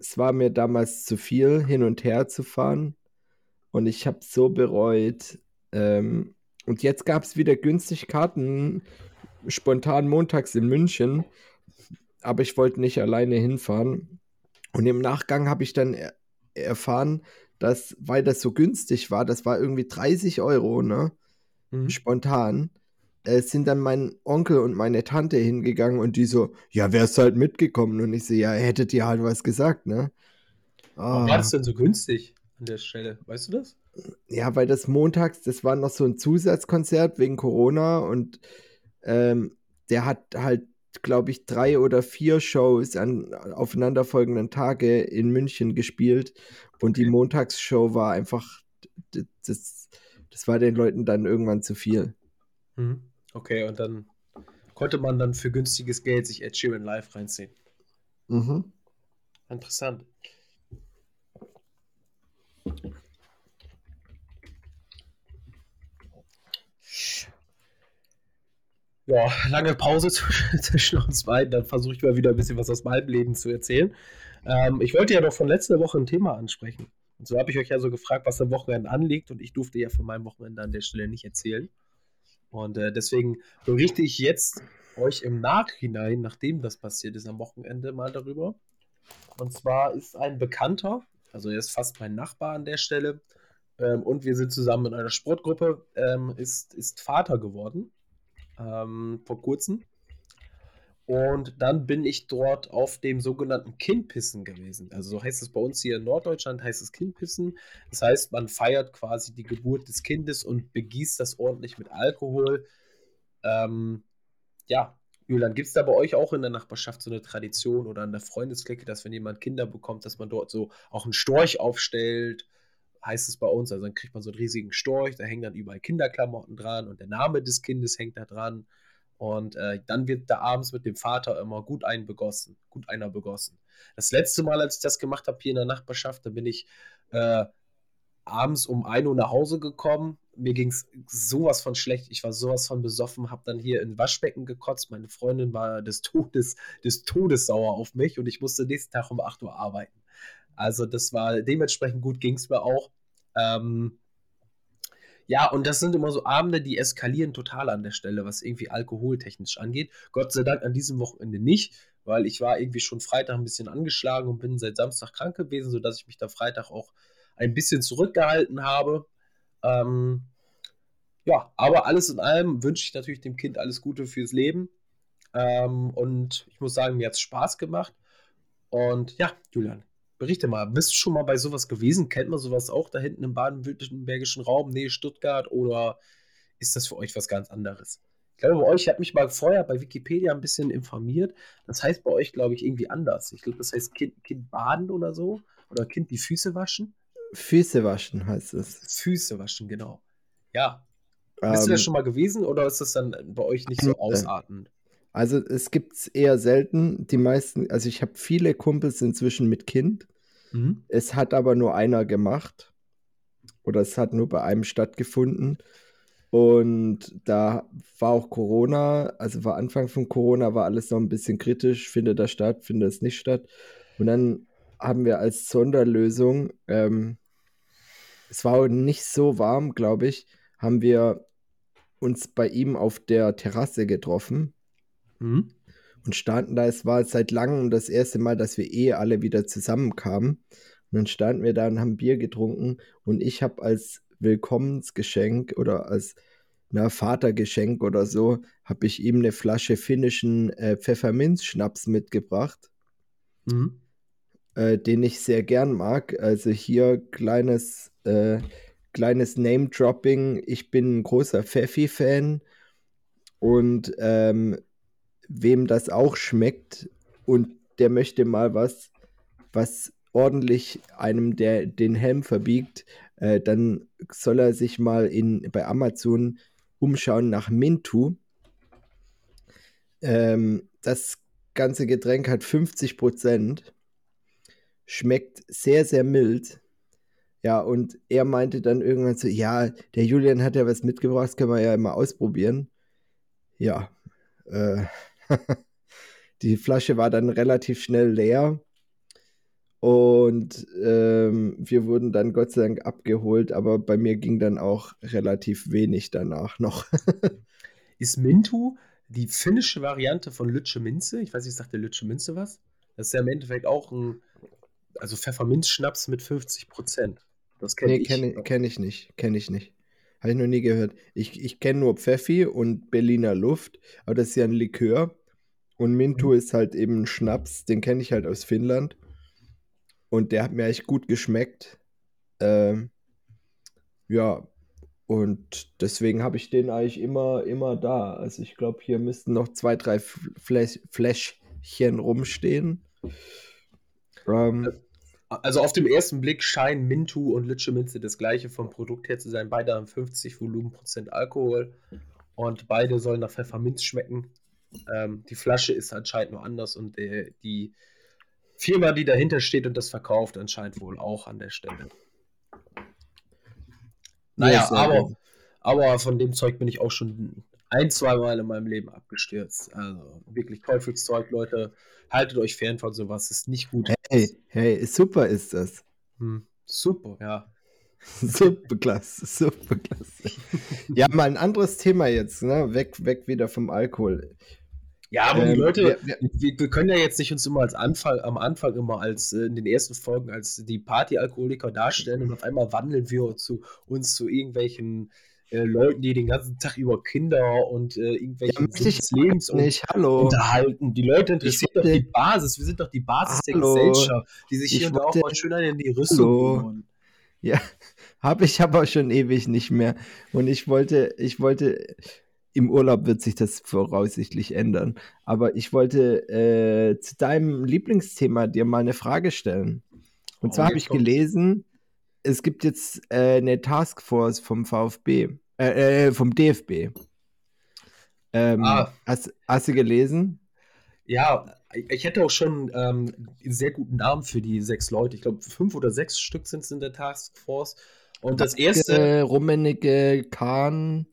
B: es war mir damals zu viel, hin und her zu fahren. Und ich habe so bereut. Ähm, und jetzt gab es wieder günstig Karten, spontan montags in München. Aber ich wollte nicht alleine hinfahren. Und im Nachgang habe ich dann er erfahren, dass, weil das so günstig war, das war irgendwie 30 Euro, ne? Mhm. Spontan äh, sind dann mein Onkel und meine Tante hingegangen und die so, ja, wärst halt mitgekommen. Und ich so, ja, hättet ihr halt was gesagt, ne?
C: Warum war das denn so günstig an der Stelle? Weißt du das?
B: Ja, weil das montags, das war noch so ein Zusatzkonzert wegen Corona und ähm, der hat halt, glaube ich, drei oder vier Shows an aufeinanderfolgenden Tage in München gespielt und die Montagsshow war einfach, das, das war den Leuten dann irgendwann zu viel.
C: Mhm. Okay, und dann konnte man dann für günstiges Geld sich Ed Sheeran live reinziehen. Mhm. Interessant. Ja, lange Pause zwischen uns beiden. Dann versuche ich mal wieder ein bisschen was aus meinem Leben zu erzählen. Ähm, ich wollte ja noch von letzter Woche ein Thema ansprechen. Und so habe ich euch ja so gefragt, was am Wochenende anliegt. Und ich durfte ja von meinem Wochenende an der Stelle nicht erzählen. Und äh, deswegen berichte ich jetzt euch im Nachhinein, nachdem das passiert ist am Wochenende, mal darüber. Und zwar ist ein Bekannter, also er ist fast mein Nachbar an der Stelle, ähm, und wir sind zusammen in einer Sportgruppe, ähm, ist, ist Vater geworden ähm, vor kurzem. Und dann bin ich dort auf dem sogenannten Kindpissen gewesen. Also so heißt es bei uns hier in Norddeutschland, heißt es Kindpissen. Das heißt, man feiert quasi die Geburt des Kindes und begießt das ordentlich mit Alkohol. Ähm, ja, Julian, gibt es da bei euch auch in der Nachbarschaft so eine Tradition oder in der Freundesklicke, dass wenn jemand Kinder bekommt, dass man dort so auch einen Storch aufstellt? Heißt es bei uns. Also dann kriegt man so einen riesigen Storch, da hängen dann überall Kinderklamotten dran und der Name des Kindes hängt da dran. Und äh, dann wird da abends mit dem Vater immer gut einen begossen, gut einer begossen. Das letzte Mal, als ich das gemacht habe hier in der Nachbarschaft, da bin ich äh, abends um 1 Uhr nach Hause gekommen. Mir ging es sowas von schlecht. Ich war sowas von besoffen, habe dann hier in Waschbecken gekotzt. Meine Freundin war des Todes, des Todes sauer auf mich und ich musste nächsten Tag um 8 Uhr arbeiten. Also das war dementsprechend gut ging es mir auch. Ähm, ja, und das sind immer so Abende, die eskalieren total an der Stelle, was irgendwie alkoholtechnisch angeht. Gott sei Dank an diesem Wochenende nicht, weil ich war irgendwie schon Freitag ein bisschen angeschlagen und bin seit Samstag krank gewesen, sodass ich mich da Freitag auch ein bisschen zurückgehalten habe. Ähm, ja, aber alles in allem wünsche ich natürlich dem Kind alles Gute fürs Leben. Ähm, und ich muss sagen, mir hat es Spaß gemacht. Und ja, Julian, Berichte mal, bist du schon mal bei sowas gewesen? Kennt man sowas auch da hinten im baden-württembergischen Raum, Nähe Stuttgart? Oder ist das für euch was ganz anderes? Ich glaube, bei euch, ich habe mich mal vorher bei Wikipedia ein bisschen informiert. Das heißt bei euch, glaube ich, irgendwie anders. Ich glaube, das heißt kind, kind baden oder so. Oder Kind die Füße waschen.
B: Füße waschen heißt es.
C: Füße waschen, genau. Ja. Ähm, Bist du da ähm, schon mal gewesen oder ist das dann bei euch nicht so ausartend?
B: Also es gibt es eher selten. Die meisten, also ich habe viele Kumpels inzwischen mit Kind.
C: Mhm.
B: Es hat aber nur einer gemacht. Oder es hat nur bei einem stattgefunden. Und da war auch Corona, also war Anfang von Corona, war alles noch ein bisschen kritisch. Findet das statt, findet es nicht statt. Und dann haben wir als Sonderlösung, ähm, es war nicht so warm, glaube ich, haben wir uns bei ihm auf der Terrasse getroffen
C: Mhm.
B: und standen da. Es war seit langem das erste Mal, dass wir eh alle wieder zusammenkamen. Und dann standen wir da und haben Bier getrunken. Und ich habe als Willkommensgeschenk oder als na, Vatergeschenk oder so, habe ich ihm eine Flasche finnischen äh, Pfefferminzschnaps mitgebracht,
C: Mhm.
B: äh, den ich sehr gern mag. Also hier kleines, äh, kleines Name-Dropping. Ich bin ein großer Pfeffi-Fan. Und ähm, wem das auch schmeckt und der möchte mal was, was ordentlich einem der den Helm verbiegt, äh, dann soll er sich mal in, bei Amazon umschauen nach Mintu. Ähm, das ganze Getränk hat 50 Prozent, schmeckt sehr, sehr mild. Ja, und er meinte dann irgendwann so, ja, der Julian hat ja was mitgebracht, das können wir ja mal ausprobieren. Ja, äh, die Flasche war dann relativ schnell leer und ähm, wir wurden dann Gott sei Dank abgeholt, aber bei mir ging dann auch relativ wenig danach noch.
C: Ist Mintu die finnische Variante von Lütsche Minze? Ich weiß nicht, sagt der Lütsche Minze was? Das ist ja im Endeffekt auch ein, also Pfefferminzschnaps mit 50 Prozent. Das kenne
B: nee,
C: ich.
B: kenne kenn ich nicht, kenne ich nicht. Habe ich noch nie gehört. Ich, ich kenne nur Pfeffi und Berliner Luft, aber das ist ja ein Likör. Und Mintu
C: Mhm.
B: ist halt eben ein Schnaps, den kenne ich halt aus Finnland. Und der hat mir echt gut geschmeckt. Ähm, ja, und deswegen habe ich den eigentlich immer, immer da. Also ich glaube, hier müssten noch zwei, drei Fläsch Fläschchen rumstehen. Ähm,
C: Also auf dem ersten Blick scheinen Mintu und Lütsche Minze das gleiche vom Produkt her zu sein. Beide haben 50 Volumenprozent Alkohol und beide sollen nach Pfefferminz schmecken. Ähm, die Flasche ist anscheinend nur anders und der, die Firma, die dahinter steht und das verkauft, anscheinend wohl auch an der Stelle. Naja,
B: sehr
C: aber, aber von dem Zeug bin ich auch schon ein, zwei Mal in meinem Leben abgestürzt. Also wirklich Teufelszeug, Leute. Haltet euch fern von sowas, ist nicht gut.
B: Hey, hey, super ist das.
C: Hm, super, ja.
B: Super klasse, super klasse. Ja, mal ein anderes Thema jetzt, ne? Weg, weg wieder vom Alkohol.
C: Ja, aber die
B: Ähm,
C: Leute,
B: wir- wir-
C: wir, können ja jetzt nicht uns immer als Anfang, am Anfang immer als äh, in den ersten Folgen als die Partyalkoholiker darstellen und auf einmal wandeln wir zu uns zu irgendwelchen äh, Leuten, die den ganzen Tag über Kinder und äh,
B: Ja, ich
C: des Lebens und
B: nicht, hallo.
C: unterhalten. Die Leute interessiert doch die Basis. Wir sind doch die Basis der
B: Hallo.
C: Gesellschaft, die sich
B: Ich
C: hier und da auch mal schön in die Rüstung.
B: Ja, habe ich aber schon ewig nicht mehr. Und ich wollte, ich wollte, im Urlaub wird sich das voraussichtlich ändern. Aber ich wollte äh, zu deinem Lieblingsthema dir mal eine Frage stellen. Und
C: Oh,
B: zwar habe ich gelesen, es gibt jetzt äh, eine Taskforce vom VfB, äh, äh, vom DFB. Ähm,
C: Ah.
B: hast, hast du gelesen?
C: Ja, ich hätte auch schon ähm, einen sehr guten Namen für die sechs Leute. Ich glaube, fünf oder sechs Stück sind es in der Taskforce. Und das erste,
B: Rummenigge, Kahn.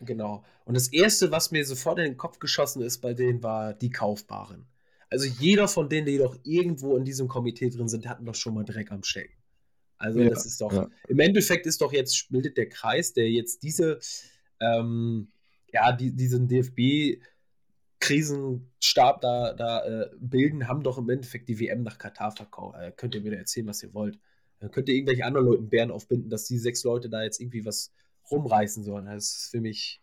C: Genau. Und das erste, was mir sofort in den Kopf geschossen ist bei denen, war die Kaufbaren. Also jeder von denen, die doch irgendwo in diesem Komitee drin sind, hatten doch schon mal Dreck am Stecken. Also
B: Ja,
C: das ist doch,
B: ja.
C: im Endeffekt ist doch jetzt, bildet der Kreis, der jetzt diese, ähm, ja, die, diesen DFB-Krisenstab da, da äh, bilden, haben doch im Endeffekt die WM nach Katar verkauft. Äh, könnt ihr mir da erzählen, was ihr wollt. Dann könnt ihr irgendwelche anderen Leuten Bären aufbinden, dass die sechs Leute da jetzt irgendwie was rumreißen sollen. Das ist für mich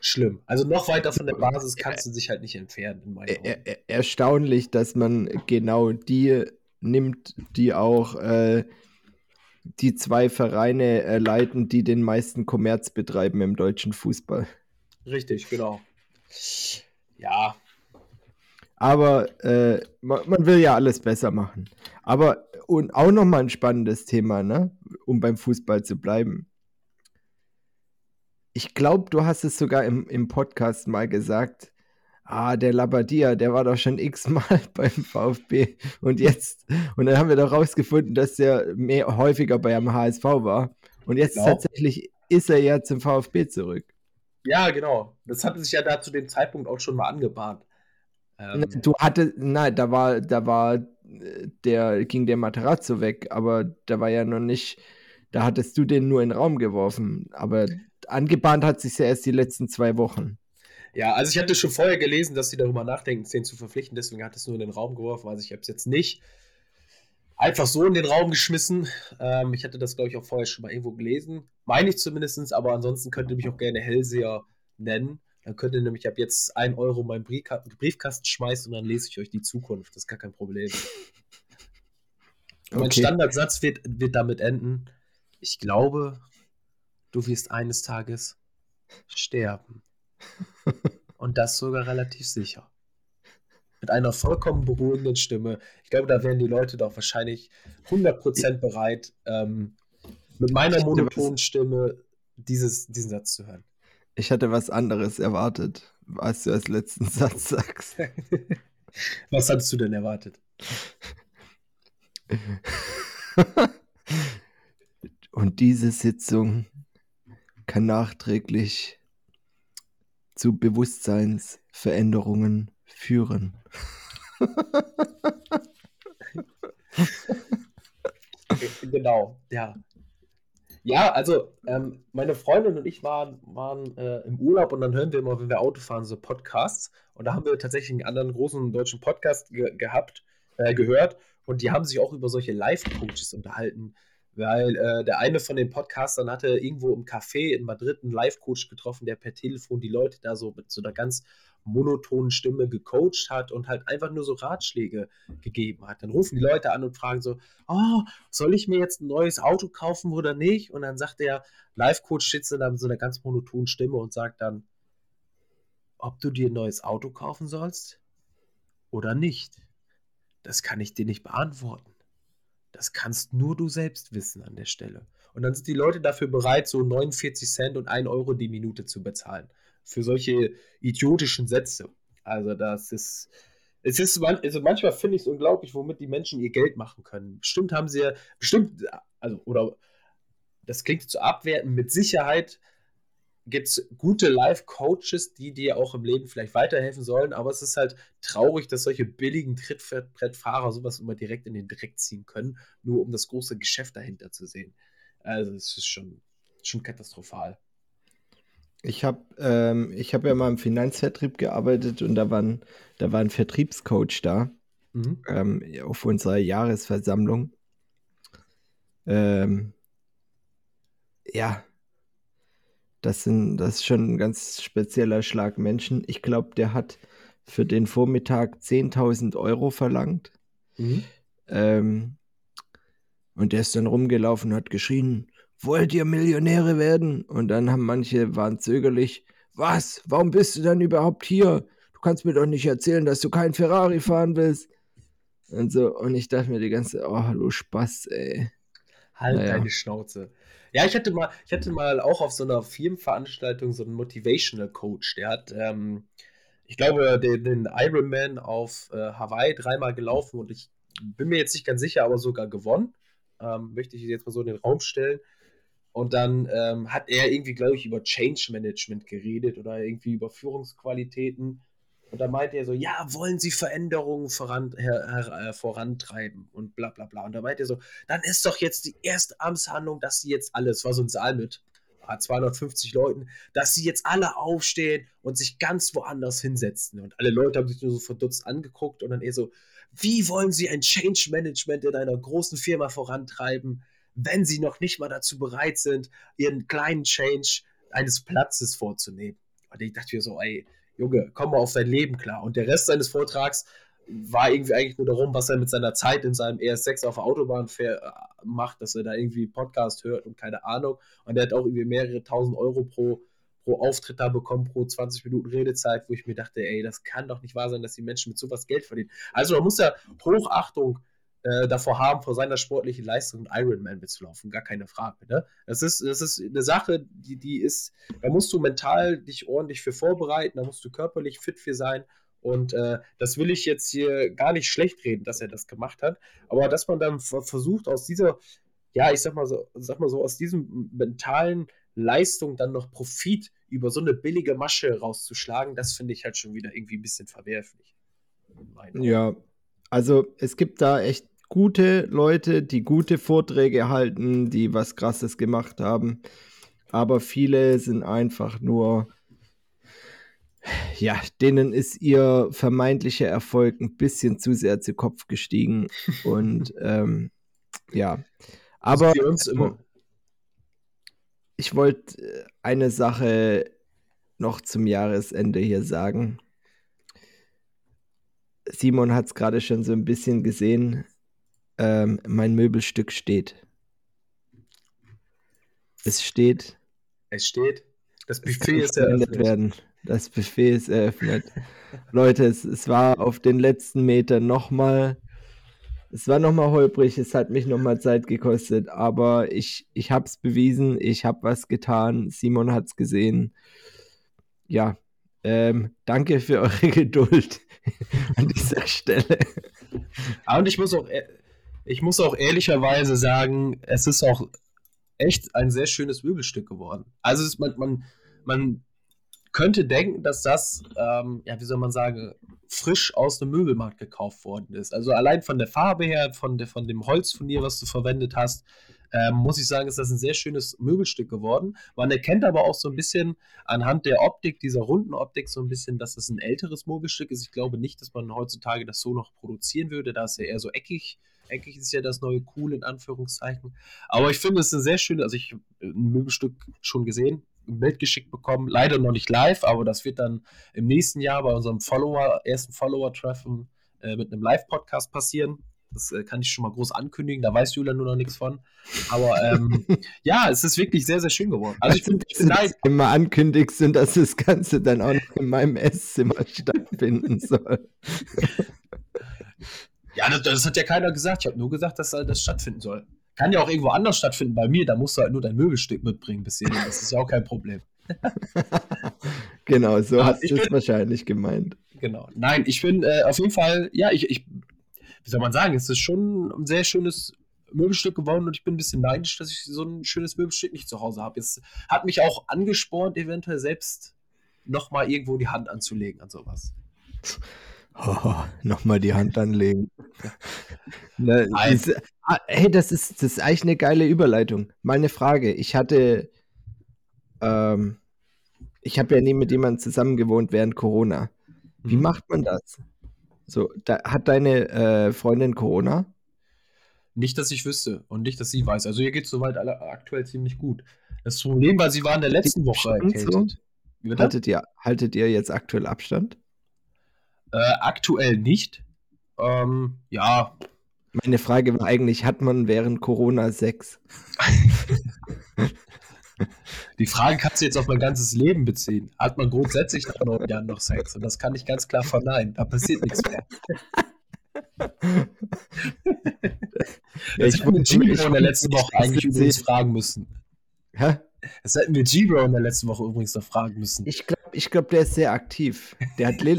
C: schlimm. Also noch weiter von der Basis kannst du dich halt nicht entfernen, in meinen Augen.
B: er- erstaunlich, dass man genau die nimmt, die auch äh, die zwei Vereine äh, leiten, die den meisten Kommerz betreiben im deutschen Fußball.
C: Richtig, genau. Ja,
B: Aber äh, man, man will ja alles besser machen. Aber und auch nochmal ein spannendes Thema, ne? Um beim Fußball zu bleiben. Ich glaube, du hast es sogar im, im Podcast mal gesagt. ah, der Labadia, der war doch schon x-mal beim VfB und jetzt, und dann haben wir doch rausgefunden, dass der mehr häufiger beim HSV war. Und jetzt genau. tatsächlich ist er ja zum VfB zurück.
C: Ja, genau. Das hatte sich ja da zu dem Zeitpunkt auch schon mal angebahnt.
B: Ähm, du hattest, nein, da war, da war, der ging der Materazzo weg, aber da war ja noch nicht, da hattest du den nur in den Raum geworfen. Aber angebahnt hat sich ja erst die letzten zwei Wochen.
C: Ja, also ich hatte schon vorher gelesen, dass sie darüber nachdenken, den zu verpflichten, deswegen hat es nur in den Raum geworfen. Also ich habe es jetzt nicht einfach so in den Raum geschmissen. Ähm, ich hatte das, glaube ich, auch vorher schon mal irgendwo gelesen. Meine ich zumindest, aber ansonsten könnt ihr mich auch gerne Hellseher nennen. Dann könnt ihr nämlich ab jetzt 1 Euro in meinen Briefkasten schmeißen und dann lese ich euch die Zukunft. Das ist gar kein Problem. Okay. Mein Standardsatz wird, wird damit enden. Ich glaube, du wirst eines Tages sterben. Und das sogar relativ sicher. Mit einer vollkommen beruhigenden Stimme. Ich glaube, da wären die Leute doch wahrscheinlich 100% bereit, ähm, mit meiner monotonen Stimme dieses, diesen Satz zu hören.
B: Ich hatte was anderes erwartet, was du als letzten Satz sagst.
C: was hattest du denn erwartet?
B: Und diese Sitzung kann nachträglich zu Bewusstseinsveränderungen führen.
C: genau, ja. Ja, also ähm, meine Freundin und ich waren, waren äh, im Urlaub und dann hören wir immer, wenn wir Auto fahren, so Podcasts. Und da haben wir tatsächlich einen anderen großen deutschen Podcast ge gehabt, äh, gehört. Und die haben sich auch über solche Live-Coaches unterhalten weil äh, der eine von den Podcastern hatte irgendwo im Café in Madrid einen Live-Coach getroffen, der per Telefon die Leute da so mit so einer ganz monotonen Stimme gecoacht hat und halt einfach nur so Ratschläge gegeben hat. Dann rufen die Leute an und fragen so, oh, soll ich mir jetzt ein neues Auto kaufen oder nicht? Und dann sagt der Live-Coach, sitzt dann mit so einer ganz monotonen Stimme und sagt dann, ob du dir ein neues Auto kaufen sollst oder nicht. Das kann ich dir nicht beantworten. Das kannst nur du selbst wissen an der Stelle. Und dann sind die Leute dafür bereit, so 49 Cent und 1 Euro die Minute zu bezahlen. Für solche idiotischen Sätze. Also, das ist. Es ist also manchmal finde ich es unglaublich, womit die Menschen ihr Geld machen können. Bestimmt haben sie ja, bestimmt, also, oder das klingt zu abwerten, mit Sicherheit gibt es gute Live-Coaches, die dir auch im Leben vielleicht weiterhelfen sollen, aber es ist halt traurig, dass solche billigen Trittbrettfahrer sowas immer direkt in den Dreck ziehen können, nur um das große Geschäft dahinter zu sehen. Also es ist schon, schon katastrophal.
B: Ich habe ähm, hab ja mal im Finanzvertrieb gearbeitet und da, waren, da war ein Vertriebscoach da mhm. ähm, auf unserer Jahresversammlung. Ähm, ja, das, sind, das ist schon ein ganz spezieller Schlag Menschen. Ich glaube, der hat für den Vormittag 10.000 Euro verlangt. Mhm. Ähm, und der ist dann rumgelaufen und hat geschrien, wollt ihr Millionäre werden? Und dann haben manche, waren zögerlich, was? Warum bist du dann überhaupt hier? Du kannst mir doch nicht erzählen, dass du kein Ferrari fahren willst. Und so, und ich dachte mir die ganze, oh, du Spaß, ey.
C: Halt naja. deine Schnauze. Ja, ich hatte mal, ich hatte mal auch auf so einer Firmenveranstaltung so einen Motivational Coach. Der hat, ähm, ich glaube, den, den Ironman auf äh, Hawaii dreimal gelaufen und ich bin mir jetzt nicht ganz sicher, aber sogar gewonnen. Ähm, möchte ich jetzt mal so in den Raum stellen. Und dann ähm, hat er irgendwie, glaube ich, über Change Management geredet oder irgendwie über Führungsqualitäten. Und da meinte er so, ja, wollen Sie Veränderungen voran, her, her, äh, vorantreiben und bla bla bla. Und da meinte er so, dann ist doch jetzt die erste Amtshandlung, dass Sie jetzt alles, war so ein Saal mit 250 Leuten, dass sie jetzt alle aufstehen und sich ganz woanders hinsetzen. Und alle Leute haben sich nur so verdutzt angeguckt und dann eher so, wie wollen Sie ein Change Management in einer großen Firma vorantreiben, wenn Sie noch nicht mal dazu bereit sind, Ihren kleinen Change eines Platzes vorzunehmen? Und ich dachte mir so, ey, Junge, komm mal auf dein Leben klar. Und der Rest seines Vortrags war irgendwie eigentlich nur darum, was er mit seiner Zeit in seinem ES6 auf der Autobahn macht, dass er da irgendwie Podcast hört und keine Ahnung. Und er hat auch irgendwie mehrere tausend Euro pro, pro Auftritt da bekommen, pro 20 Minuten Redezeit, wo ich mir dachte, ey, das kann doch nicht wahr sein, dass die Menschen mit sowas Geld verdienen. Also man muss ja Hochachtung äh, davor haben, vor seiner sportlichen Leistung einen Ironman mitzulaufen. Gar keine Frage. Ne? Das, ist, das ist eine Sache, die, die ist, da musst du mental dich ordentlich für vorbereiten, da musst du körperlich fit für sein Und äh, das will ich jetzt hier gar nicht schlecht reden, dass er das gemacht hat. Aber dass man dann versucht, aus dieser, ja, ich sag mal so, sag mal so, aus diesem mentalen Leistung dann noch Profit über so eine billige Masche rauszuschlagen, das finde ich halt schon wieder irgendwie ein bisschen verwerflich.
B: Ja, also es gibt da echt gute Leute, die gute Vorträge halten, die was Krasses gemacht haben. Aber viele sind einfach nur, ja, denen ist ihr vermeintlicher Erfolg ein bisschen zu sehr zu Kopf gestiegen. Und ähm, ja, aber ich wollte äh, eine Sache noch zum Jahresende hier sagen. Simon hat es gerade schon so ein bisschen gesehen. Ähm, mein Möbelstück steht. Es steht.
C: Es steht. Das Buffet ist eröffnet.
B: Werden. Das Buffet ist eröffnet. Leute, es, es war auf den letzten Metern nochmal. Es war nochmal holprig, es hat mich nochmal Zeit gekostet, aber ich, ich habe es bewiesen, ich habe was getan, Simon hat es gesehen. Ja, ähm, danke für eure Geduld an dieser Stelle.
C: Und ich muss auch, e-, ich muss auch ehrlicherweise sagen, es ist auch echt ein sehr schönes Möbelstück geworden. Also es, man, man, man könnte denken, dass das, ähm, ja, wie soll man sagen, frisch aus dem Möbelmarkt gekauft worden ist. Also allein von der Farbe her, von, der, von dem Holzfurnier, was du verwendet hast, ähm, muss ich sagen, ist das ein sehr schönes Möbelstück geworden. Man erkennt aber auch so ein bisschen anhand der Optik, dieser runden Optik, so ein bisschen, dass das ein älteres Möbelstück ist. Ich glaube nicht, dass man heutzutage das so noch produzieren würde. Da ist ja eher so eckig. Eckig ist ja das neue Cool in Anführungszeichen. Aber ich finde es ein sehr schönes, also ich habe ein Möbelstück schon gesehen, ein Bild geschickt bekommen. Leider noch nicht live, aber das wird dann im nächsten Jahr bei unserem Follower, ersten Follower-Treffen äh, mit einem Live-Podcast passieren. Das äh, kann ich schon mal groß ankündigen, da weiß Julian nur noch nichts von. Aber ähm, ja, es ist wirklich sehr, sehr schön geworden. Also ich ich bin
B: leid. immer ankündigst und dass das Ganze dann auch noch in meinem Esszimmer stattfinden soll.
C: Ja, das, das, hat ja keiner gesagt. Ich habe nur gesagt, dass das stattfinden soll. Kann ja auch irgendwo anders stattfinden bei mir, da musst du halt nur dein Möbelstück mitbringen bis hierhin. Das ist ja auch kein Problem.
B: genau, so hast du es wahrscheinlich gemeint.
C: Genau. Nein, ich bin äh, auf jeden Fall, ja, ich, ich, wie soll man sagen, es ist schon ein sehr schönes Möbelstück geworden und ich bin ein bisschen neidisch, dass ich so ein schönes Möbelstück nicht zu Hause habe. Es hat mich auch angespornt, eventuell selbst nochmal irgendwo die Hand anzulegen an sowas.
B: Oh, nochmal die Hand anlegen. ne, diese, ah, hey, das ist, das ist eigentlich eine geile Überleitung. Meine Frage. Ich hatte, ähm, ich habe ja nie mit jemandem zusammen gewohnt während Corona. Wie mhm. macht man das? So, da, hat deine äh, Freundin Corona?
C: Nicht, dass ich wüsste und nicht, dass sie weiß. Also ihr geht soweit alle aktuell ziemlich gut. Das Problem war, sie war in der letzten Woche erkältet.
B: So? Haltet, ihr, haltet ihr jetzt aktuell Abstand?
C: Äh, aktuell nicht. Ähm, ja.
B: Meine Frage war eigentlich, hat man während Corona Sex?
C: Die Frage kannst du jetzt auf mein ganzes Leben beziehen. Hat man grundsätzlich nach neun Jahren noch Sex? Und das kann ich ganz klar verneinen. Da passiert nichts mehr. ja, ich wollte Gibro in der letzten Woche eigentlich übrigens fragen müssen. Hä? Das hätten wir Gibro in der letzten Woche übrigens noch fragen müssen.
B: Ich glaube, ich glaub, der ist sehr aktiv. Der hat, der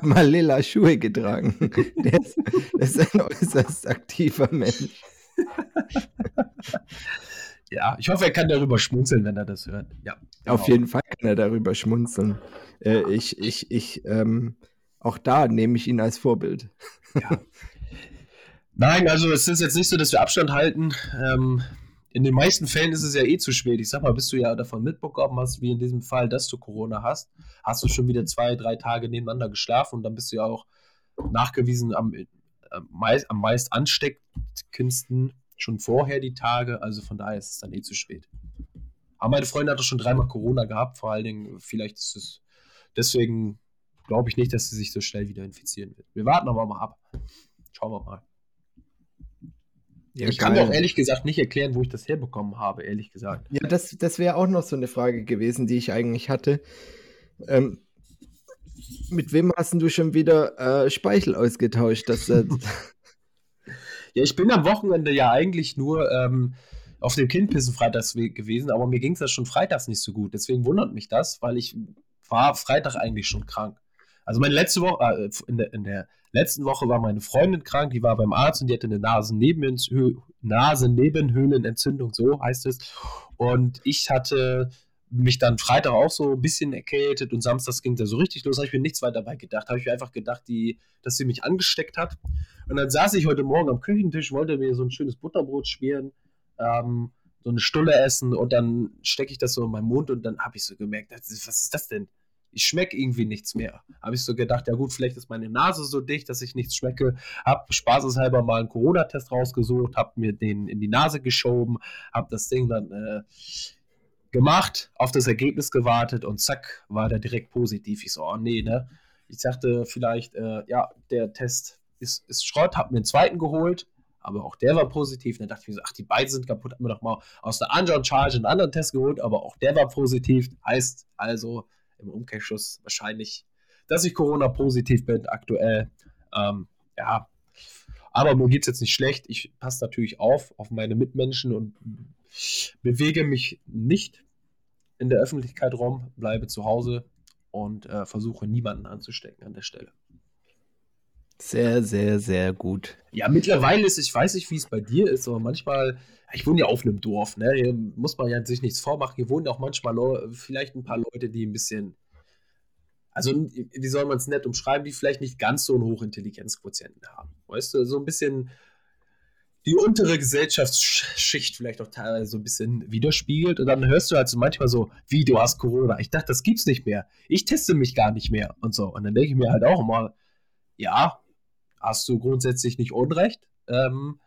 B: hat mal lila Schuhe getragen. Der ist, ist ein äußerst aktiver Mensch.
C: Ja, ich hoffe, er kann darüber schmunzeln, wenn er das hört. Ja,
B: genau. Auf jeden Fall kann er darüber schmunzeln. Äh, ich, ich, ich, ähm, auch da nehme ich ihn als Vorbild. Ja.
C: Nein, also es ist jetzt nicht so, dass wir Abstand halten. Ähm, in den meisten Fällen ist es ja eh zu spät. Ich sag mal, bis du ja davon mitbekommen hast, wie in diesem Fall, dass du Corona hast, hast du schon wieder zwei, drei Tage nebeneinander geschlafen und dann bist du ja auch nachgewiesen am, äh, meist, am meist ansteckendsten schon vorher die Tage, also von daher ist es dann eh zu spät. Aber meine Freundin hat doch schon dreimal Corona gehabt, vor allen Dingen, vielleicht ist es deswegen, glaube ich nicht, dass sie sich so schnell wieder infizieren wird. Wir warten aber mal ab. Schauen wir mal. Ja, ich kann mir auch ehrlich gesagt nicht erklären, wo ich das herbekommen habe, ehrlich gesagt.
B: Ja, das, das wäre auch noch so eine Frage gewesen, die ich eigentlich hatte. Ähm, mit wem hast du schon wieder äh, Speichel ausgetauscht? Dass, äh,
C: Ja, ich bin am Wochenende ja eigentlich nur ähm, auf dem Kindpissen freitags gewesen, aber mir ging es ja schon freitags nicht so gut. Deswegen wundert mich das, weil ich war Freitag eigentlich schon krank. Also meine letzte Woche, äh, in, der, in, der, letzten Woche war meine Freundin krank, die war beim Arzt und die hatte eine Nasennebenhöhlenentzündung, so heißt es. Und ich hatte mich dann Freitag auch so ein bisschen erkältet und samstags ging da so richtig los, habe ich mir nichts weiter dabei gedacht. Habe ich mir einfach gedacht, die, dass sie mich angesteckt hat. Und dann saß ich heute Morgen am Küchentisch, wollte mir so ein schönes Butterbrot schmieren, ähm, so eine Stulle essen und dann stecke ich das so in meinen Mund und dann habe ich so gemerkt, was ist das denn? Ich schmecke irgendwie nichts mehr. Habe ich so gedacht, ja gut, vielleicht ist meine Nase so dicht, dass ich nichts schmecke. Habe spaßeshalber mal einen Corona-Test rausgesucht, habe mir den in die Nase geschoben, habe das Ding dann äh, gemacht, auf das Ergebnis gewartet und zack, war der direkt positiv. Ich so, oh nee, ne? Ich dachte vielleicht, äh, ja, der Test ist, ist Schrott, hab mir einen zweiten geholt, aber auch der war positiv. Dann dachte ich mir so, ach, die beiden sind kaputt, hab mir doch mal aus der Unjoin Charge einen anderen Test geholt, aber auch der war positiv. Heißt also im Umkehrschluss wahrscheinlich, dass ich Corona-positiv bin aktuell. Ähm, ja, aber mir geht es jetzt nicht schlecht. Ich passe natürlich auf, auf meine Mitmenschen und bewege mich nicht in der Öffentlichkeit rum, bleibe zu Hause und äh, versuche niemanden anzustecken an der Stelle.
B: Sehr, sehr, sehr gut.
C: Ja, mittlerweile ist, ich weiß nicht, wie es bei dir ist, aber manchmal, ich wohne ja auf einem Dorf, ne? Hier muss man ja sich nichts vormachen. Hier wohnen auch manchmal vielleicht ein paar Leute, die ein bisschen, also wie soll man es nett umschreiben, die vielleicht nicht ganz so einen Hochintelligenzquotienten haben. Weißt du, so ein bisschen die untere Gesellschaftsschicht vielleicht auch teilweise so ein bisschen widerspiegelt. Und dann hörst du halt so manchmal so, wie du hast Corona. Ich dachte, das gibt's nicht mehr. Ich teste mich gar nicht mehr und so. Und dann denke ich mir halt auch immer, ja, hast du grundsätzlich nicht Unrecht. Ähm,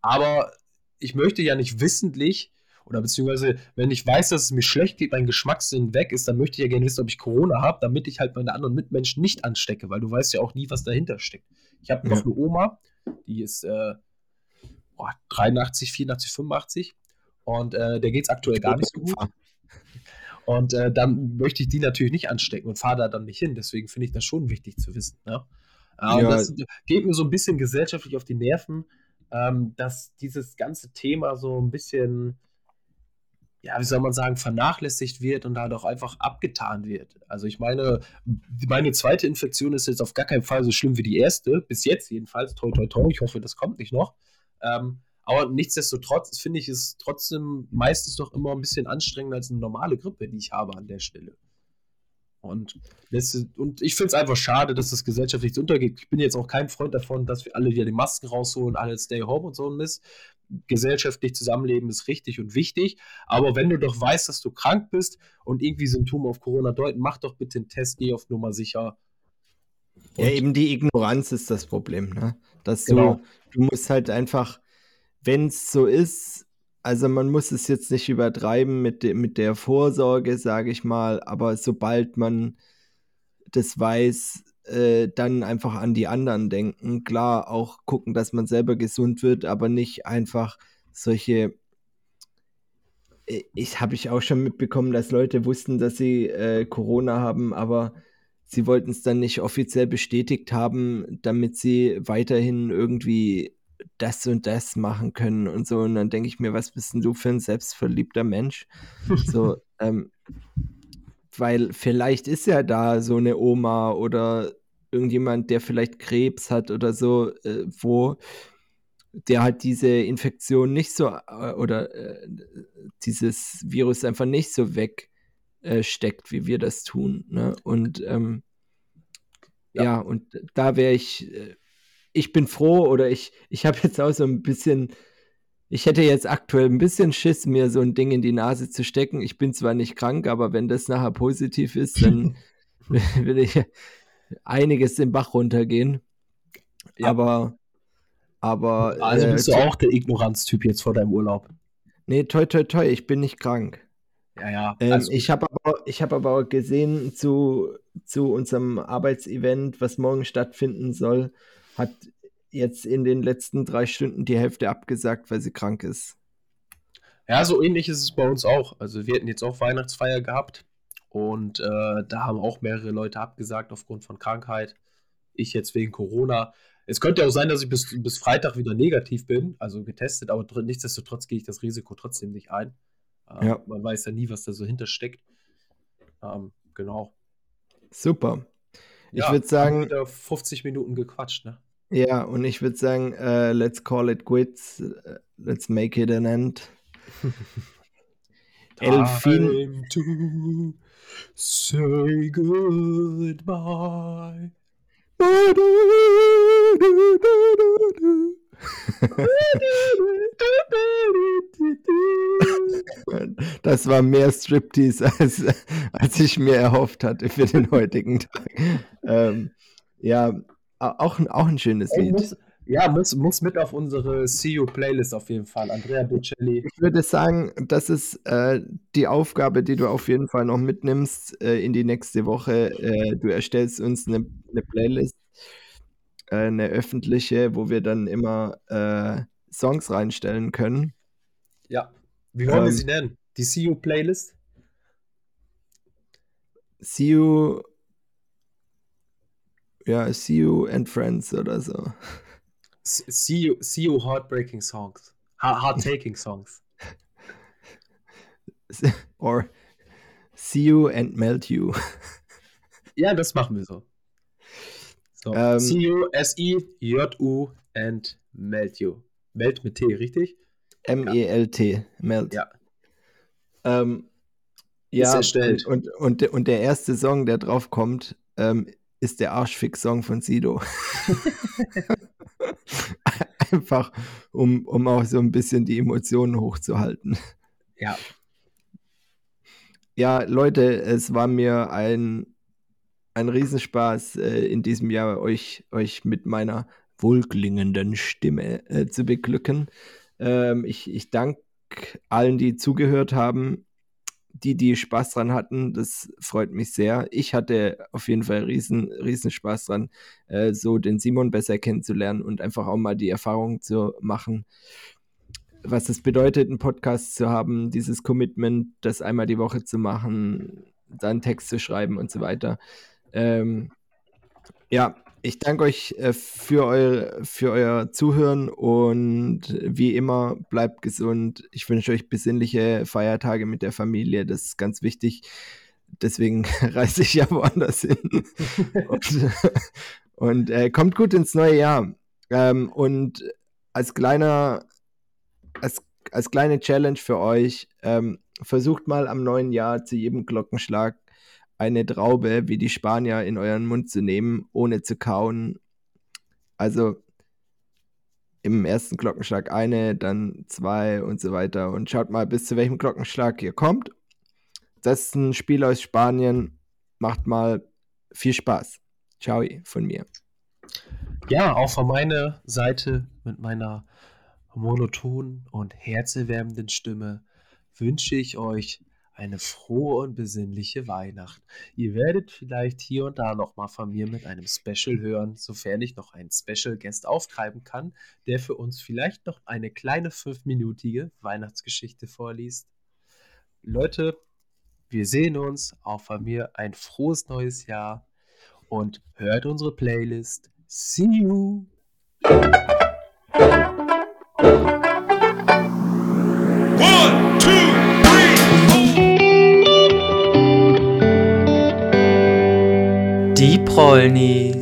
C: aber ich möchte ja nicht wissentlich oder beziehungsweise, wenn ich weiß, dass es mir schlecht geht, mein Geschmackssinn weg ist, dann möchte ich ja gerne wissen, ob ich Corona habe, damit ich halt meine anderen Mitmenschen nicht anstecke, weil du weißt ja auch nie, was dahinter steckt. Ich habe noch ja. eine Oma, die ist äh, boah, 83, 84, 85 und äh, der geht es aktuell gar nicht so gut. Und äh, dann möchte ich die natürlich nicht anstecken und fahre da dann nicht hin. Deswegen finde ich das schon wichtig zu wissen. Ne? Ja. das geht mir so ein bisschen gesellschaftlich auf die Nerven, ähm, dass dieses ganze Thema so ein bisschen, ja, wie soll man sagen, vernachlässigt wird und halt auch einfach abgetan wird. Also ich meine, meine zweite Infektion ist jetzt auf gar keinen Fall so schlimm wie die erste, bis jetzt jedenfalls, toi toi toi, ich hoffe, das kommt nicht noch. Ähm, aber nichtsdestotrotz finde ich es trotzdem meistens doch immer ein bisschen anstrengender als eine normale Grippe, die ich habe an der Stelle. Und, das, und ich finde es einfach schade, dass das gesellschaftlich so untergeht. Ich bin jetzt auch kein Freund davon, dass wir alle wieder die Masken rausholen, alle stay home und so ein Mist. Gesellschaftlich zusammenleben ist richtig und wichtig. Aber wenn du doch weißt, dass du krank bist und irgendwie Symptome auf Corona deuten, mach doch bitte einen Test, geh auf Nummer sicher.
B: Und ja, eben die Ignoranz ist das Problem, ne? Dass genau. du, du musst halt einfach wenn es so ist, also man muss es jetzt nicht übertreiben mit, de mit der Vorsorge, sage ich mal, aber sobald man das weiß, äh, dann einfach an die anderen denken. Klar, auch gucken, dass man selber gesund wird, aber nicht einfach solche. Äh, ich habe ich auch schon mitbekommen, dass Leute wussten, dass sie äh, Corona haben, aber sie wollten es dann nicht offiziell bestätigt haben, damit sie weiterhin irgendwie das und das machen können und so. Und dann denke ich mir, was bist denn du für ein selbstverliebter Mensch? so, ähm, weil vielleicht ist ja da so eine Oma oder irgendjemand, der vielleicht Krebs hat oder so, äh, wo der halt diese Infektion nicht so äh, oder äh, dieses Virus einfach nicht so wegsteckt, äh, wie wir das tun. Ne? Und ähm, ja. ja. und da wäre ich äh, ich bin froh oder ich, ich habe jetzt auch so ein bisschen, ich hätte jetzt aktuell ein bisschen Schiss, mir so ein Ding in die Nase zu stecken. Ich bin zwar nicht krank, aber wenn das nachher positiv ist, dann will ich einiges den Bach runtergehen. Aber, aber.
C: Also bist äh, du auch der Ignoranztyp jetzt vor deinem Urlaub?
B: Nee, toi, toi, toi, ich bin nicht krank.
C: Ja, ja.
B: Ähm, ich habe aber, hab aber gesehen zu, zu unserem Arbeitsevent, was morgen stattfinden soll, hat jetzt in den letzten drei Stunden die Hälfte abgesagt, weil sie krank ist.
C: Ja, so ähnlich ist es bei uns auch. Also wir hatten jetzt auch Weihnachtsfeier gehabt und äh, da haben auch mehrere Leute abgesagt aufgrund von Krankheit. Ich jetzt wegen Corona. Es könnte auch sein, dass ich bis, bis Freitag wieder negativ bin, also getestet, aber nichtsdestotrotz gehe ich das Risiko trotzdem nicht ein. Äh, ja. Man weiß ja nie, was da so hintersteckt. Ähm, genau.
B: Super. ich ja, würde sagen.
C: Wieder 50 Minuten gequatscht, ne?
B: Ja, und ich würde sagen, uh, let's call it quits. let's make it an end.
C: Elfin. to say goodbye.
B: Das war mehr Striptease, als, als ich mir erhofft hatte für den heutigen Tag. Ähm, ja, auch, auch ein schönes Lied.
C: Muss, ja, muss, muss mit auf unsere See You Playlist auf jeden Fall. Andrea Bocelli.
B: Ich würde sagen, das ist äh, die Aufgabe, die du auf jeden Fall noch mitnimmst äh, in die nächste Woche. Äh, du erstellst uns eine, eine Playlist, äh, eine öffentliche, wo wir dann immer äh, Songs reinstellen können.
C: Ja. Wie wollen ähm, wir sie nennen? Die See You Playlist?
B: See You. Ja, See You and Friends oder so.
C: See You, see you Heartbreaking Songs. Heart-taking Songs.
B: Or See You and Melt You.
C: Ja, das machen wir so. so ähm, see You, S-I-J-U and Melt You. Melt mit T, richtig?
B: M-E-L-T. Melt.
C: Ja.
B: Ähm, ja, und, und, und, und, der erste Song, der drauf kommt, ähm, ist der Arschfix-Song von Sido. Einfach, um, um auch so ein bisschen die Emotionen hochzuhalten.
C: Ja.
B: Ja, Leute, es war mir ein, ein Riesenspaß äh, in diesem Jahr, euch, euch mit meiner wohlklingenden Stimme äh, zu beglücken. Ähm, ich ich danke allen, die zugehört haben, die, die Spaß dran hatten. Das freut mich sehr. Ich hatte auf jeden Fall riesen, riesen Spaß dran, äh, so den Simon besser kennenzulernen und einfach auch mal die Erfahrung zu machen, was es bedeutet, einen Podcast zu haben, dieses Commitment, das einmal die Woche zu machen, dann Text zu schreiben und so weiter. Ähm, ja, ich danke euch äh, für, euer, für euer Zuhören und wie immer bleibt gesund. Ich wünsche euch besinnliche Feiertage mit der Familie, das ist ganz wichtig. Deswegen reise ich ja woanders hin. und, und äh, kommt gut ins neue Jahr. Ähm, und als kleiner, als, als kleine Challenge für euch, ähm, versucht mal am neuen Jahr zu jedem Glockenschlag eine Traube wie die Spanier in euren Mund zu nehmen, ohne zu kauen. Also im ersten Glockenschlag eine, dann zwei und so weiter. Und schaut mal, bis zu welchem Glockenschlag ihr kommt. Das ist ein Spiel aus Spanien. Macht mal viel Spaß. Ciao von mir.
C: Ja, auch von meiner Seite mit meiner monotonen und herzerwärmenden Stimme wünsche ich euch eine frohe und besinnliche Weihnacht. Ihr werdet vielleicht hier und da nochmal von mir mit einem Special hören, sofern ich noch einen Special Guest auftreiben kann, der für uns vielleicht noch eine kleine fünfminütige Weihnachtsgeschichte vorliest. Leute, wir sehen uns. Auch von mir ein frohes neues Jahr und hört unsere Playlist. See you!
A: Die Prolnis.